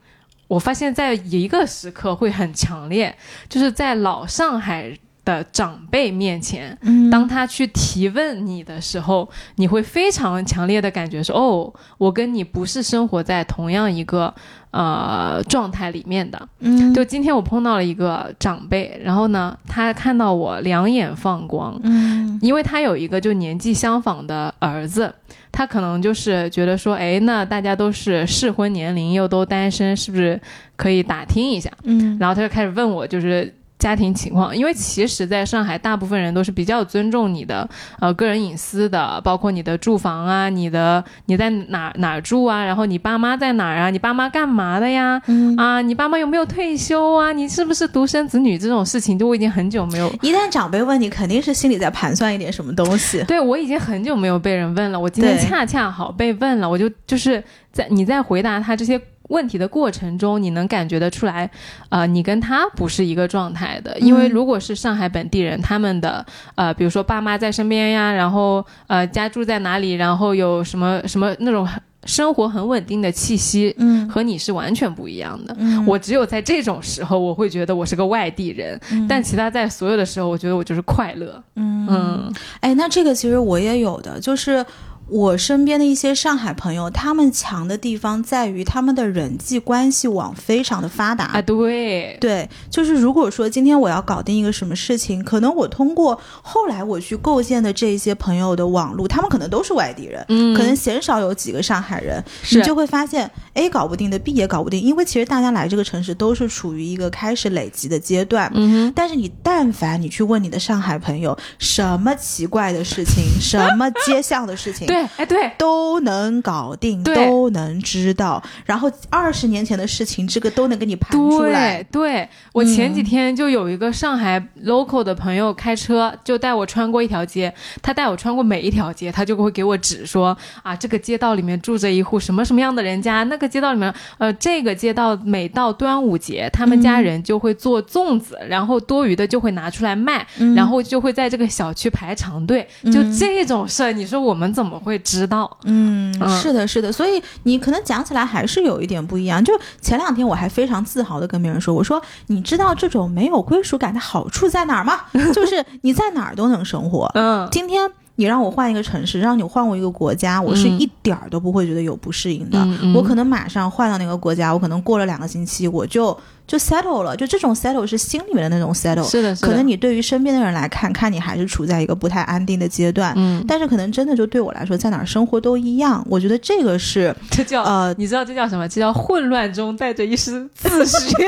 我发现在一个时刻会很强烈，就是在老上海。的长辈面前，当他去提问你的时候，你会非常强烈的感觉说：“哦，我跟你不是生活在同样一个呃状态里面的。”嗯，就今天我碰到了一个长辈，然后呢，他看到我两眼放光，嗯，因为他有一个就年纪相仿的儿子，他可能就是觉得说：“哎，那大家都是适婚年龄，又都单身，是不是可以打听一下？”嗯，然后他就开始问我，就是。家庭情况，因为其实在上海，大部分人都是比较尊重你的呃个人隐私的，包括你的住房啊，你的你在哪哪住啊，然后你爸妈在哪儿啊，你爸妈干嘛的呀？啊，你爸妈有没有退休啊？你是不是独生子女？这种事情，就我已经很久没有。一旦长辈问你，肯定是心里在盘算一点什么东西。对，我已经很久没有被人问了，我今天恰恰好被问了，我就就是在你在回答他这些。问题的过程中，你能感觉得出来，呃，你跟他不是一个状态的。因为如果是上海本地人，他们的呃，比如说爸妈在身边呀，然后呃，家住在哪里，然后有什么什么那种生活很稳定的气息，嗯，和你是完全不一样的。嗯，我只有在这种时候，我会觉得我是个外地人，但其他在所有的时候，我觉得我就是快乐。嗯嗯，哎，那这个其实我也有的，就是。我身边的一些上海朋友，他们强的地方在于他们的人际关系网非常的发达啊。对对，就是如果说今天我要搞定一个什么事情，可能我通过后来我去构建的这些朋友的网络，他们可能都是外地人，嗯，可能鲜少有几个上海人，你就会发现 A 搞不定的 B 也搞不定，因为其实大家来这个城市都是处于一个开始累积的阶段。嗯，但是你但凡你去问你的上海朋友，什么奇怪的事情，什么街巷的事情。对，哎，对，都能搞定，都能知道。然后二十年前的事情，这个都能给你盘出来。对，我前几天就有一个上海 local 的朋友开车，就带我穿过一条街。他带我穿过每一条街，他就会给我指说啊，这个街道里面住着一户什么什么样的人家。那个街道里面，呃，这个街道每到端午节，他们家人就会做粽子，然后多余的就会拿出来卖，然后就会在这个小区排长队。就这种事儿，你说我们怎么会知？道，嗯，是的，是的，所以你可能讲起来还是有一点不一样。就前两天我还非常自豪的跟别人说，我说你知道这种没有归属感的好处在哪儿吗？就是你在哪儿都能生活。嗯，今天。你让我换一个城市，让你换我一个国家，我是一点儿都不会觉得有不适应的。我可能马上换到那个国家，我可能过了两个星期，我就就 settle 了。就这种 settle 是心里面的那种 settle。是的，可能你对于身边的人来看，看你还是处在一个不太安定的阶段。嗯，但是可能真的就对我来说，在哪儿生活都一样。我觉得这个是这叫呃，你知道这叫什么？这叫混乱中带着一丝自信。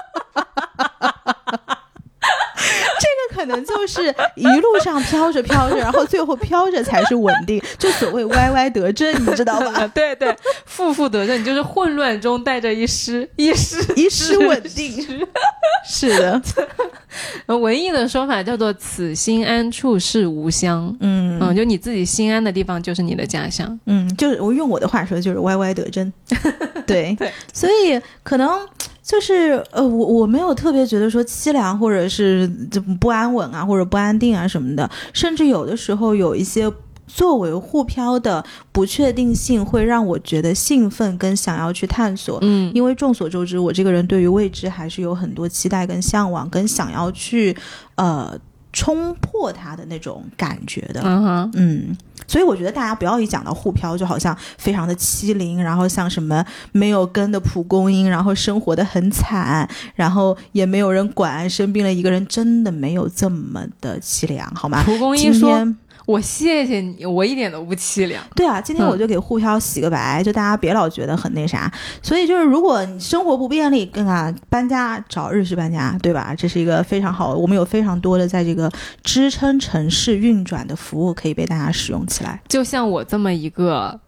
可能就是一路上飘着飘着，然后最后飘着才是稳定，就所谓歪歪得正，你知道吧？对对，负负得正，你就是混乱中带着一丝一丝一丝稳定。是的，文艺的说法叫做“此心安处是吾乡”。嗯嗯，就你自己心安的地方就是你的家乡。嗯，就是我用我的话说，就是歪歪得正。对对，所以可能。就是呃，我我没有特别觉得说凄凉或者是不安稳啊，或者不安定啊什么的，甚至有的时候有一些作为沪漂的不确定性会让我觉得兴奋跟想要去探索。嗯因为众所周知，我这个人对于未知还是有很多期待跟向往，跟想要去呃冲破它的那种感觉的。嗯哼，嗯，所以我觉得大家不要一讲到沪漂，就好像非常的欺凌，然后像什么没有根的蒲公英，然后生活的很惨，然后也没有人管，生病了一个人，真的没有这么的凄凉，好吗？蒲公英说天：“我谢谢你，我一点都不凄凉。对啊，今天嗯我就给沪漂洗个白，就大家别老觉得很那啥。所以就是，如果你生活不便利，跟啊搬家找日式搬家，对吧？这是一个非常好，我们有非常多的在这个支撑城市运转的服务可以被大家使用起来。就像我这么一个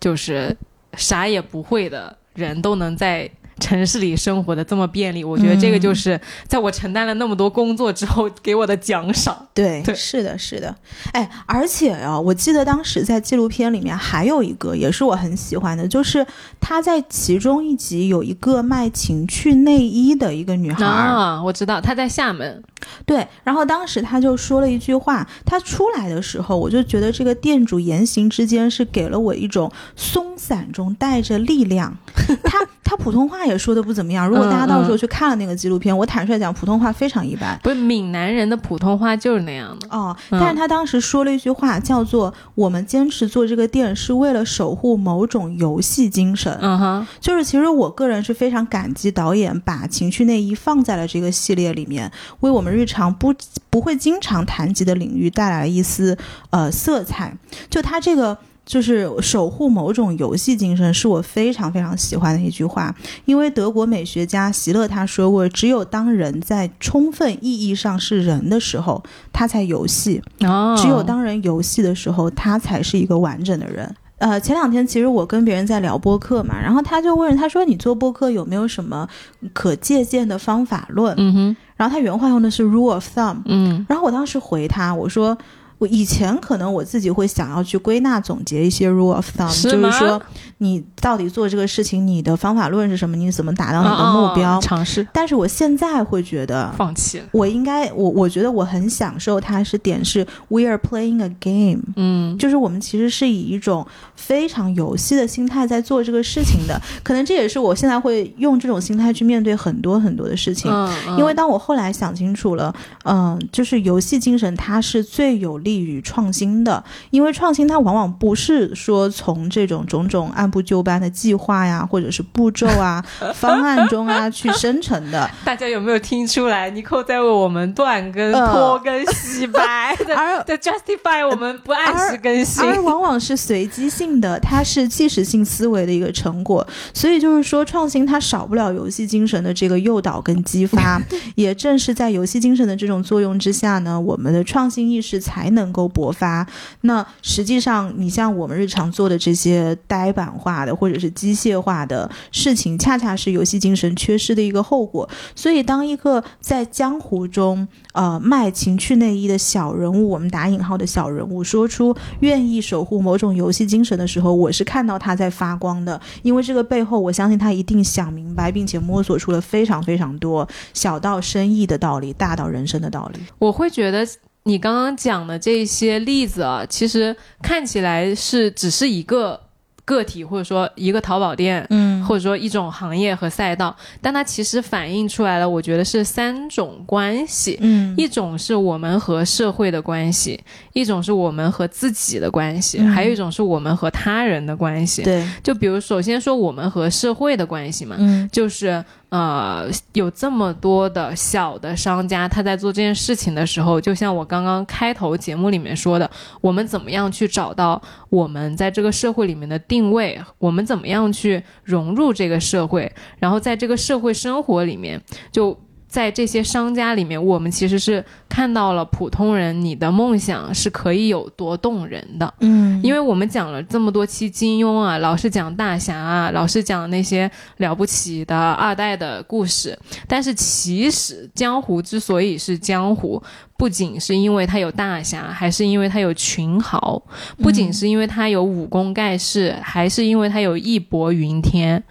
就是啥也不会的人，都能在城市里生活的这么便利，我觉得这个嗯就是在我承担了那么多工作之后给我的奖赏。对，对。是的，是的，哎，而且啊，我记得当时在纪录片里面还有一个也是我很喜欢的，就是他在其中一集有一个卖情趣内衣的一个女孩，啊，我知道她在厦门，对，然后当时他就说了一句话，他出来的时候，我就觉得这个店主言行之间是给了我一种松散中带着力量。他他普通话也说的不怎么样，如果大家到时候去看了那个纪录片，我坦率讲，普通话非常一般。不是闽南人的普通话就是那样的。哦，嗯但是他当时说了一句话，叫做“我们坚持做这个店是为了守护某种游戏精神”嗯哼，就是其实我个人是非常感激导演把情趣内衣放在了这个系列里面，为我们日常不不会经常谈及的领域带来了一丝呃色彩。就他这个。就是守护某种游戏精神，是我非常非常喜欢的一句话。因为德国美学家席勒他说过，只有当人在充分意义上是人的时候，他才游戏。哦，只有当人游戏的时候，他才是一个完整的人。呃，前两天其实我跟别人在聊播客嘛，然后他就问他说：“你做播客有没有什么可借鉴的方法论？”嗯哼，然后他原话用的是 rule of thumb，嗯然后我当时回他我说。我以前可能我自己会想要去归纳总结一些 rule of thumb，是就是说你到底做这个事情，你的方法论是什么，你怎么达到你的目标。哦尝试但是我现在会觉得，放弃了。我应该，我我觉得我很享受它是点是 we are playing a game，嗯，就是我们其实是以一种非常游戏的心态在做这个事情的，可能这也是我现在会用这种心态去面对很多很多的事情。因为当我后来想清楚了，嗯、就是游戏精神它是最有利于创新的，因为创新它往往不是说从这种种种按部就班的计划呀，或者是步骤啊、方案中啊去生成的，大家有没有听出来？尼寇在为我们断更、呃拖更、洗白，在而在 justify 我们不按时更新。而往往是随机性的，它是即时性思维的一个成果。所以就是说，创新它少不了游戏精神的这个诱导跟激发。也正是在游戏精神的这种作用之下呢，我们的创新意识才能能够勃发。那实际上，你像我们日常做的这些呆板化的或者是机械化的事情，恰恰是游戏精神缺失的一个后果。所以，当一个在江湖中呃卖情趣内衣的小人物，我们打引号的小人物，说出愿意守护某种游戏精神的时候，我是看到他在发光的，因为这个背后，我相信他一定想明白，并且摸索出了非常非常多小到生意的道理，大到人生的道理。我会觉得你刚刚讲的这些例子啊，其实看起来是只是一个个体，或者说一个淘宝店，嗯。或者说一种行业和赛道，但它其实反映出来了，我觉得是三种关系。嗯。一种是我们和社会的关系，一种是我们和自己的关系，嗯。还有一种是我们和他人的关系。对，就比如，首先说我们和社会的关系嘛，嗯。就是呃，有这么多的小的商家，他在做这件事情的时候，就像我刚刚开头节目里面说的，我们怎么样去找到我们在这个社会里面的定位，我们怎么样去融入这个社会，然后在这个社会生活里面，就在这些商家里面，我们其实是看到了普通人你的梦想是可以有多动人的。嗯因为我们讲了这么多期金庸啊，老是讲大侠啊，老是讲那些了不起的二代的故事，但是其实江湖之所以是江湖，不仅是因为他有大侠，还是因为他有群豪；不仅是因为他有武功盖世，还是因为他有义薄云天。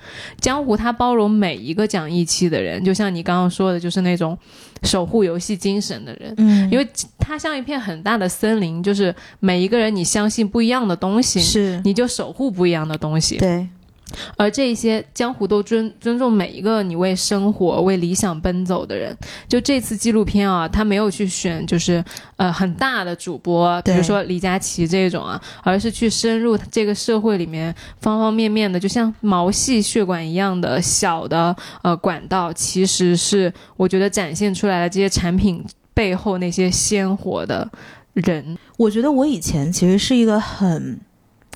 江湖他包容每一个讲义气的人，就像你刚刚说的，就是那种守护游戏精神的人。嗯，因为他像一片很大的森林，就是每一个人你相信不一样的东西，是你就守护不一样的东西。对，而这些江湖都尊尊重每一个你为生活、为理想奔走的人。就这次纪录片啊，他没有去选就是呃很大的主播，比如说李佳琦这种啊，而是去深入这个社会里面方方面面的，就像毛细血管一样的小的呃管道，其实是我觉得展现出来的这些产品背后那些鲜活的人。我觉得我以前其实是一个很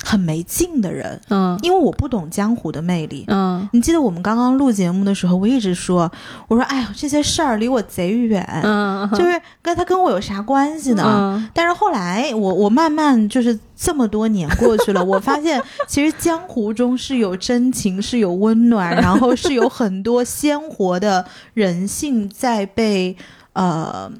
很没劲的人，嗯。因为我不懂江湖的魅力。嗯。你记得我们刚刚录节目的时候，我一直说，我说，哎呀，这些事儿离我贼远，嗯，就是跟他跟我有啥关系呢？嗯。但是后来我我慢慢就是这么多年过去了，我发现 其实江湖中是有真情，是有温暖，然后是有很多鲜活的人性在被呃，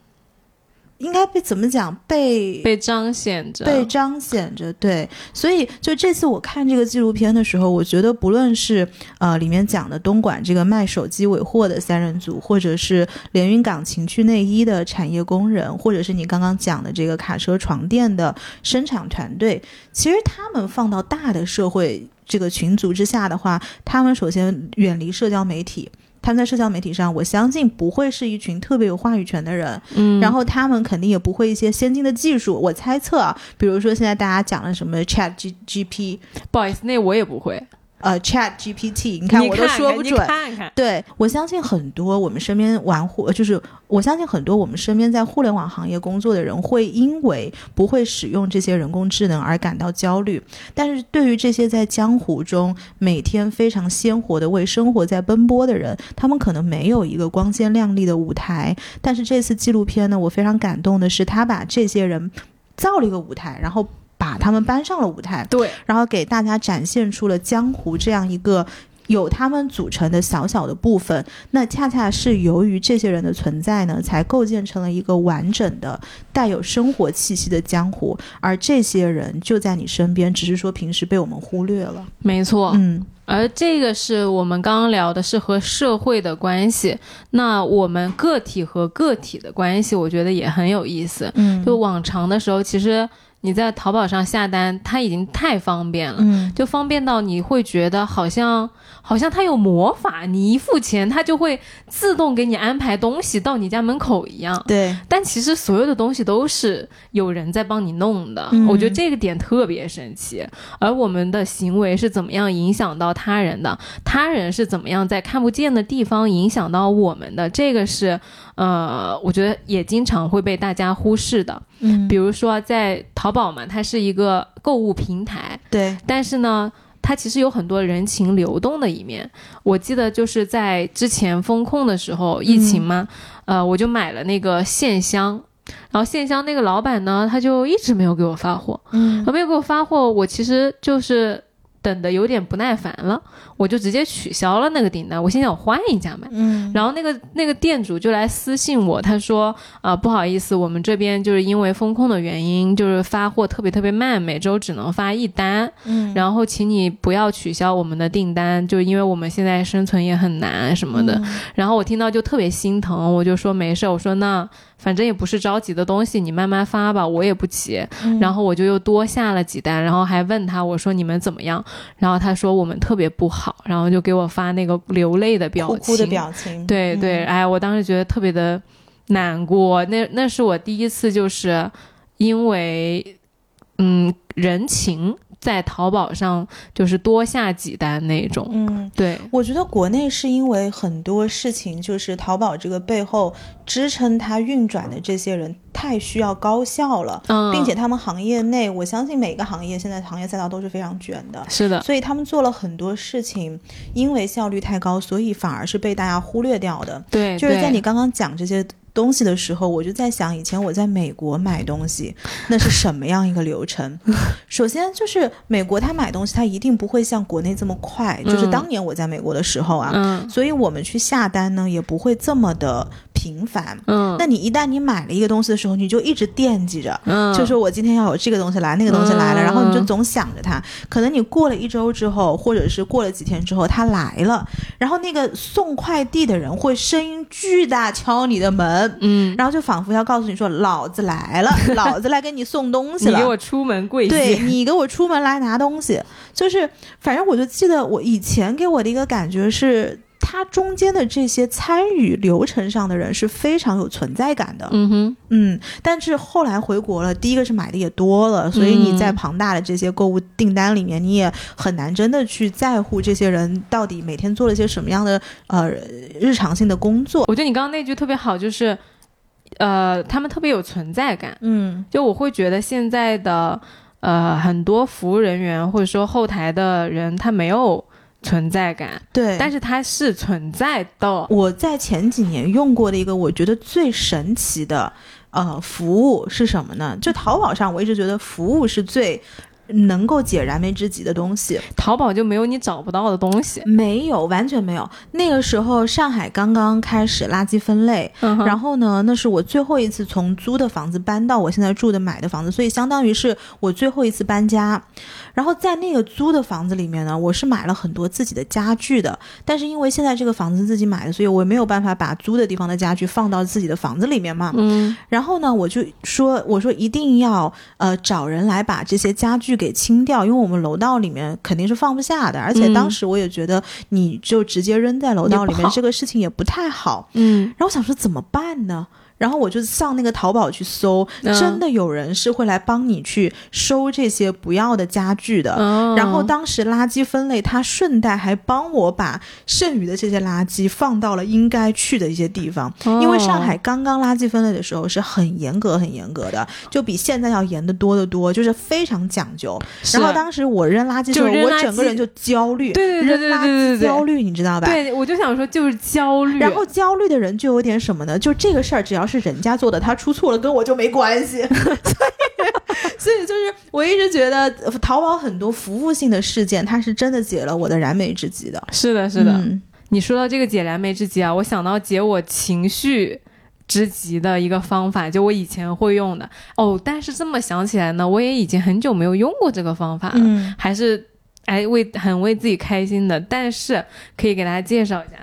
应该被怎么讲被被彰显着，被彰显着，对，所以就这次我看这个纪录片的时候，我觉得不论是呃里面讲的东莞这个卖手机尾货的三人组，或者是连云港情趣内衣的产业工人，或者是你刚刚讲的这个卡车床垫的生产团队，其实他们放到大的社会这个群组之下的话，他们首先远离社交媒体。他们在社交媒体上，我相信不会是一群特别有话语权的人，嗯，然后他们肯定也不会一些先进的技术。我猜测啊，比如说现在大家讲了什么 Chat G G P，不好意思，那我也不会。呃，Chat GPT，你看我都说不准。看看，对我相信很多我们身边玩互，就是我相信很多我们身边在互联网行业工作的人会因为不会使用这些人工智能而感到焦虑，但是对于这些在江湖中每天非常鲜活的为生活在奔波的人，他们可能没有一个光鲜亮丽的舞台。但是这次纪录片呢，我非常感动的是，他把这些人造了一个舞台，然后把他们搬上了舞台。对，然后给大家展现出了江湖这样一个有他们组成的小小的部分。那恰恰是由于这些人的存在呢，才构建成了一个完整的、带有生活气息的江湖。而这些人就在你身边，只是说平时被我们忽略了。没错。嗯而这个是我们刚刚聊的是和社会的关系，那我们个体和个体的关系，我觉得也很有意思。嗯就往常的时候，其实你在淘宝上下单，它已经太方便了。嗯就方便到你会觉得好像好像它有魔法，你一付钱，它就会自动给你安排东西到你家门口一样。对，但其实所有的东西都是有人在帮你弄的，嗯我觉得这个点特别神奇。而我们的行为是怎么样影响到他人的，他人是怎么样在看不见的地方影响到我们的，这个是呃，我觉得也经常会被大家忽视的。嗯比如说在淘宝嘛，它是一个购物平台，对，但是呢。它其实有很多人情流动的一面。我记得就是在之前风控的时候，疫情嘛，呃，我就买了那个线香，然后线香那个老板呢，他就一直没有给我发货，嗯没有给我发货，我其实就是等的有点不耐烦了，我就直接取消了那个订单，我心想我换一家买。嗯然后那个那个店主就来私信我，他说啊、不好意思，我们这边就是因为风控的原因，就是发货特别特别慢，每周只能发一单，嗯然后请你不要取消我们的订单，就因为我们现在生存也很难什么的。嗯然后我听到就特别心疼，我就说没事，我说那反正也不是着急的东西，你慢慢发吧，我也不急。嗯然后我就又多下了几单，然后还问他我说你们怎么样？然后他说我们特别不好，然后就给我发那个流泪的表情。哭哭的表情，对对，嗯。哎，我当时觉得特别的难过，那那是我第一次就是因为嗯人情在淘宝上就是多下几单那种。嗯。对，我觉得国内是因为很多事情，就是淘宝这个背后支撑它运转的这些人太需要高效了，嗯，并且他们行业内，我相信每个行业现在行业赛道都是非常卷的，是的，所以他们做了很多事情，因为效率太高，所以反而是被大家忽略掉的。对，就是在你刚刚讲这些东西的时候，我就在想，以前我在美国买东西，那是什么样一个流程？首先就是美国，他买东西他一定不会像国内这么快，就是嗯当年我在美国的时候啊，嗯所以我们去下单呢，也不会这么的频繁。嗯，那你一旦你买了一个东西的时候，你就一直惦记着，嗯，就说我今天要有这个东西来，那个东西来了，嗯然后你就总想着它。可能你过了一周之后，或者是过了几天之后，它来了，然后那个送快递的人会声音巨大敲你的门，嗯，然后就仿佛要告诉你说：“老子来了，老子来给你送东西了。”你给我出门跪对，你给我出门来拿东西，就是反正我就记得我以前给我的一个感觉是，它中间的这些参与流程上的人是非常有存在感的。嗯哼，嗯，但是后来回国了，第一个是买的也多了，所以你在嗯庞大的这些购物订单里面，你也很难真的去在乎这些人到底每天做了些什么样的呃日常性的工作。我觉得你刚刚那句特别好，就是，呃，他们特别有存在感。嗯就我会觉得现在的呃很多服务人员或者说后台的人，他没有存在感，对，但是它是存在的。我在前几年用过的一个我觉得最神奇的呃服务是什么呢？就淘宝上，我一直觉得服务是最能够解燃眉之急的东西。淘宝就没有你找不到的东西。没有，完全没有。那个时候上海刚刚开始垃圾分类，嗯然后呢，那是我最后一次从租的房子搬到我现在住的买的房子，所以相当于是我最后一次搬家。然后在那个租的房子里面呢，我是买了很多自己的家具的，但是因为现在这个房子自己买的，所以我也没有办法把租的地方的家具放到自己的房子里面嘛。嗯然后呢，我就说，我说一定要呃找人来把这些家具给清掉，因为我们楼道里面肯定是放不下的，而且当时我也觉得你就直接扔在楼道里面这个事情也不太好。嗯然后我想说怎么办呢？然后我就上那个淘宝去搜，嗯真的有人是会来帮你去收这些不要的家具的。嗯，然后当时垃圾分类，他顺带还帮我把剩余的这些垃圾放到了应该去的一些地方。因为上海刚刚垃圾分类的时候是很严格、很严格的，就比现在要严的多得多，就是非常讲究。然后当时我扔垃圾的时候，我整个人就焦虑，对对对对扔垃对对焦虑，你知道吧？对我就想说就是焦虑，然后焦虑的人就有点什么呢？就这个事儿，只要是人家做的，他出错了，跟我就没关系。所以，所以就是我一直觉得呃淘宝很多服务性的事件，它是真的解了我的燃眉之急的。是的是的。嗯你说到这个解燃眉之急啊，我想到解我情绪之急的一个方法，就我以前会用的哦。但是这么想起来呢，我也已经很久没有用过这个方法了，嗯还是哎为很为自己开心的。但是可以给大家介绍一下，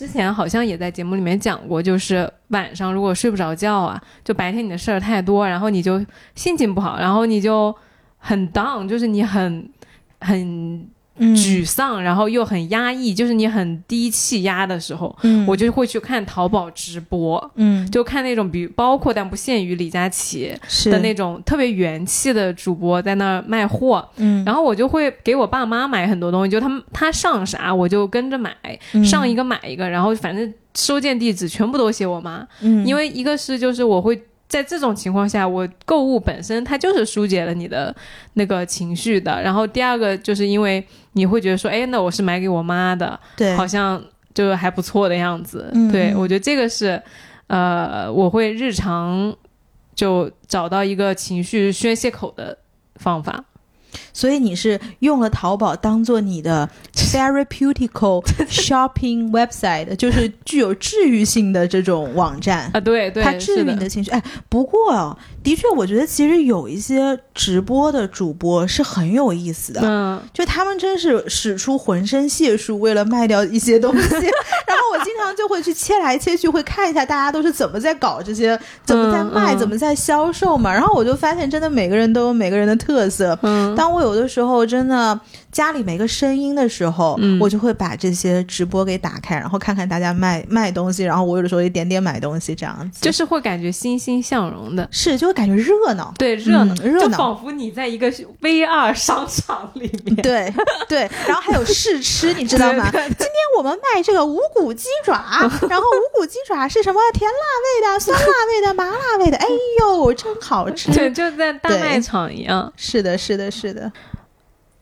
之前好像也在节目里面讲过，就是晚上如果睡不着觉啊，就白天你的事儿太多，然后你就心情不好，然后你就很 down，就是你很很沮丧，然后又很压抑，就是你很低气压的时候，嗯。我就会去看淘宝直播，嗯。就看那种比包括但不限于李佳琦的那种特别元气的主播在那儿卖货，嗯。然后我就会给我爸妈买很多东西，就他们他上啥我就跟着买，嗯。上一个买一个，然后反正收件地址全部都写我妈，嗯。因为一个是就是我会。在这种情况下，我购物本身它就是疏解了你的那个情绪的。然后第二个就是因为你会觉得说，哎，那我是买给我妈的，对好像就还不错的样子。对我觉得这个是，呃，我会日常就找到一个情绪宣泄口的方法。所以你是用了淘宝当做你的 therapeutical shopping website，就是具有治愈性的这种网站。啊，对对，它治愈你的情绪。哎，不过哦的确，我觉得其实有一些直播的主播是很有意思的。嗯，就他们真是使出浑身解数，为了卖掉一些东西。然后我经常就会去切来切去，会看一下大家都是怎么在搞这些，怎么在卖，嗯怎么在销售嘛。然后我就发现，真的每个人都有每个人的特色。嗯当我有的时候真的家里没个声音的时候，嗯我就会把这些直播给打开，然后看看大家卖卖东西，然后我有的时候也点点买东西，这样子。就是会感觉欣欣向荣的。是，就会感觉热闹。对，热闹，嗯热闹就仿佛你在一个 VR 商场里面。对对，然后还有试吃，你知道吗？对对对今天我们卖这个无骨鸡爪，然后无骨鸡爪是什么甜辣味的、酸辣味的、麻辣味的，哎呦，真好吃！对，就在大卖场一样。是的，是的，是的。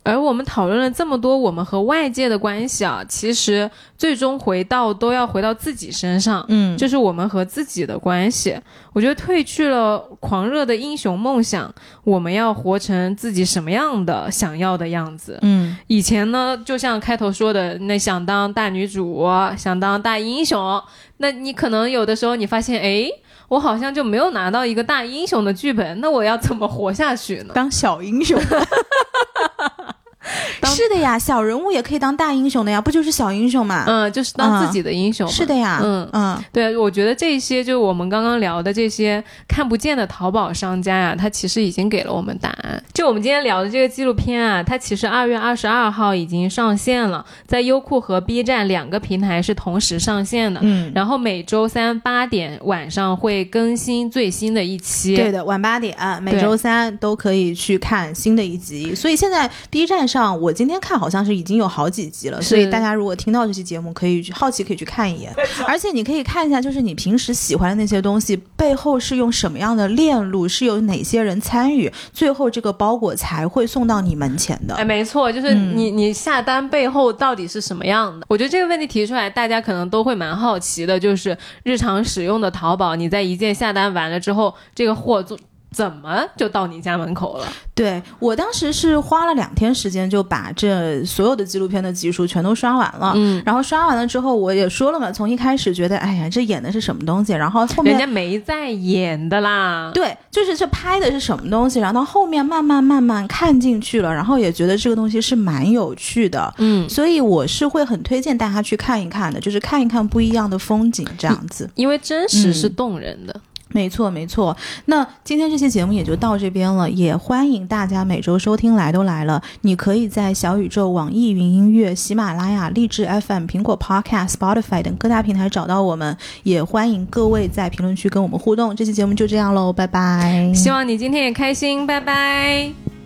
而我们讨论了这么多，我们和外界的关系啊，其实最终回到都要回到自己身上，嗯，就是我们和自己的关系。我觉得褪去了狂热的英雄梦想，我们要活成自己什么样的想要的样子。嗯，以前呢，就像开头说的，那想当大女主，想当大英雄，那你可能有的时候你发现，哎。我好像就没有拿到一个大英雄的剧本，那我要怎么活下去呢？当小英雄。是的呀，小人物也可以当大英雄的呀，不就是小英雄嘛？嗯，就是当自己的英雄。是的呀，嗯嗯，对，我觉得这些就是我们刚刚聊的这些看不见的淘宝商家呀，他其实已经给了我们答案。就我们今天聊的这个纪录片啊，它其实二月二十二号已经上线了，在优酷和 B 站两个平台是同时上线的。嗯，然后每周三八点晚上会更新最新的一期。对的，晚八点，每周三都可以去看新的一集。所以现在 B 站上我。今天看好像是已经有好几集了，所以大家如果听到这期节目，可以好奇可以去看一眼，而且你可以看一下，就是你平时喜欢的那些东西背后是用什么样的链路，是有哪些人参与，最后这个包裹才会送到你门前的。哎，没错，就是你你下单背后到底是什么样的？我觉得这个问题提出来，大家可能都会蛮好奇的，就是日常使用的淘宝，你在一键下单完了之后，这个货做。怎么就到你家门口了？对我当时是花了两天时间就把这所有的纪录片的集数全都刷完了。嗯，然后刷完了之后，我也说了嘛，从一开始觉得，哎呀，这演的是什么东西？然后后面人家没在演的啦。对，就是这拍的是什么东西？然后到后面慢慢慢慢看进去了，然后也觉得这个东西是蛮有趣的。嗯，所以我是会很推荐大家去看一看的，就是看一看不一样的风景这样子，因为真实是动人的。没错，没错。那今天这期节目也就到这边了，也欢迎大家每周收听。来都来了，你可以在小宇宙、网易云音乐、喜马拉雅、荔枝 FM、苹果 Podcast、Spotify 等各大平台找到我们。也欢迎各位在评论区跟我们互动。这期节目就这样喽，拜拜。希望你今天也开心，拜拜。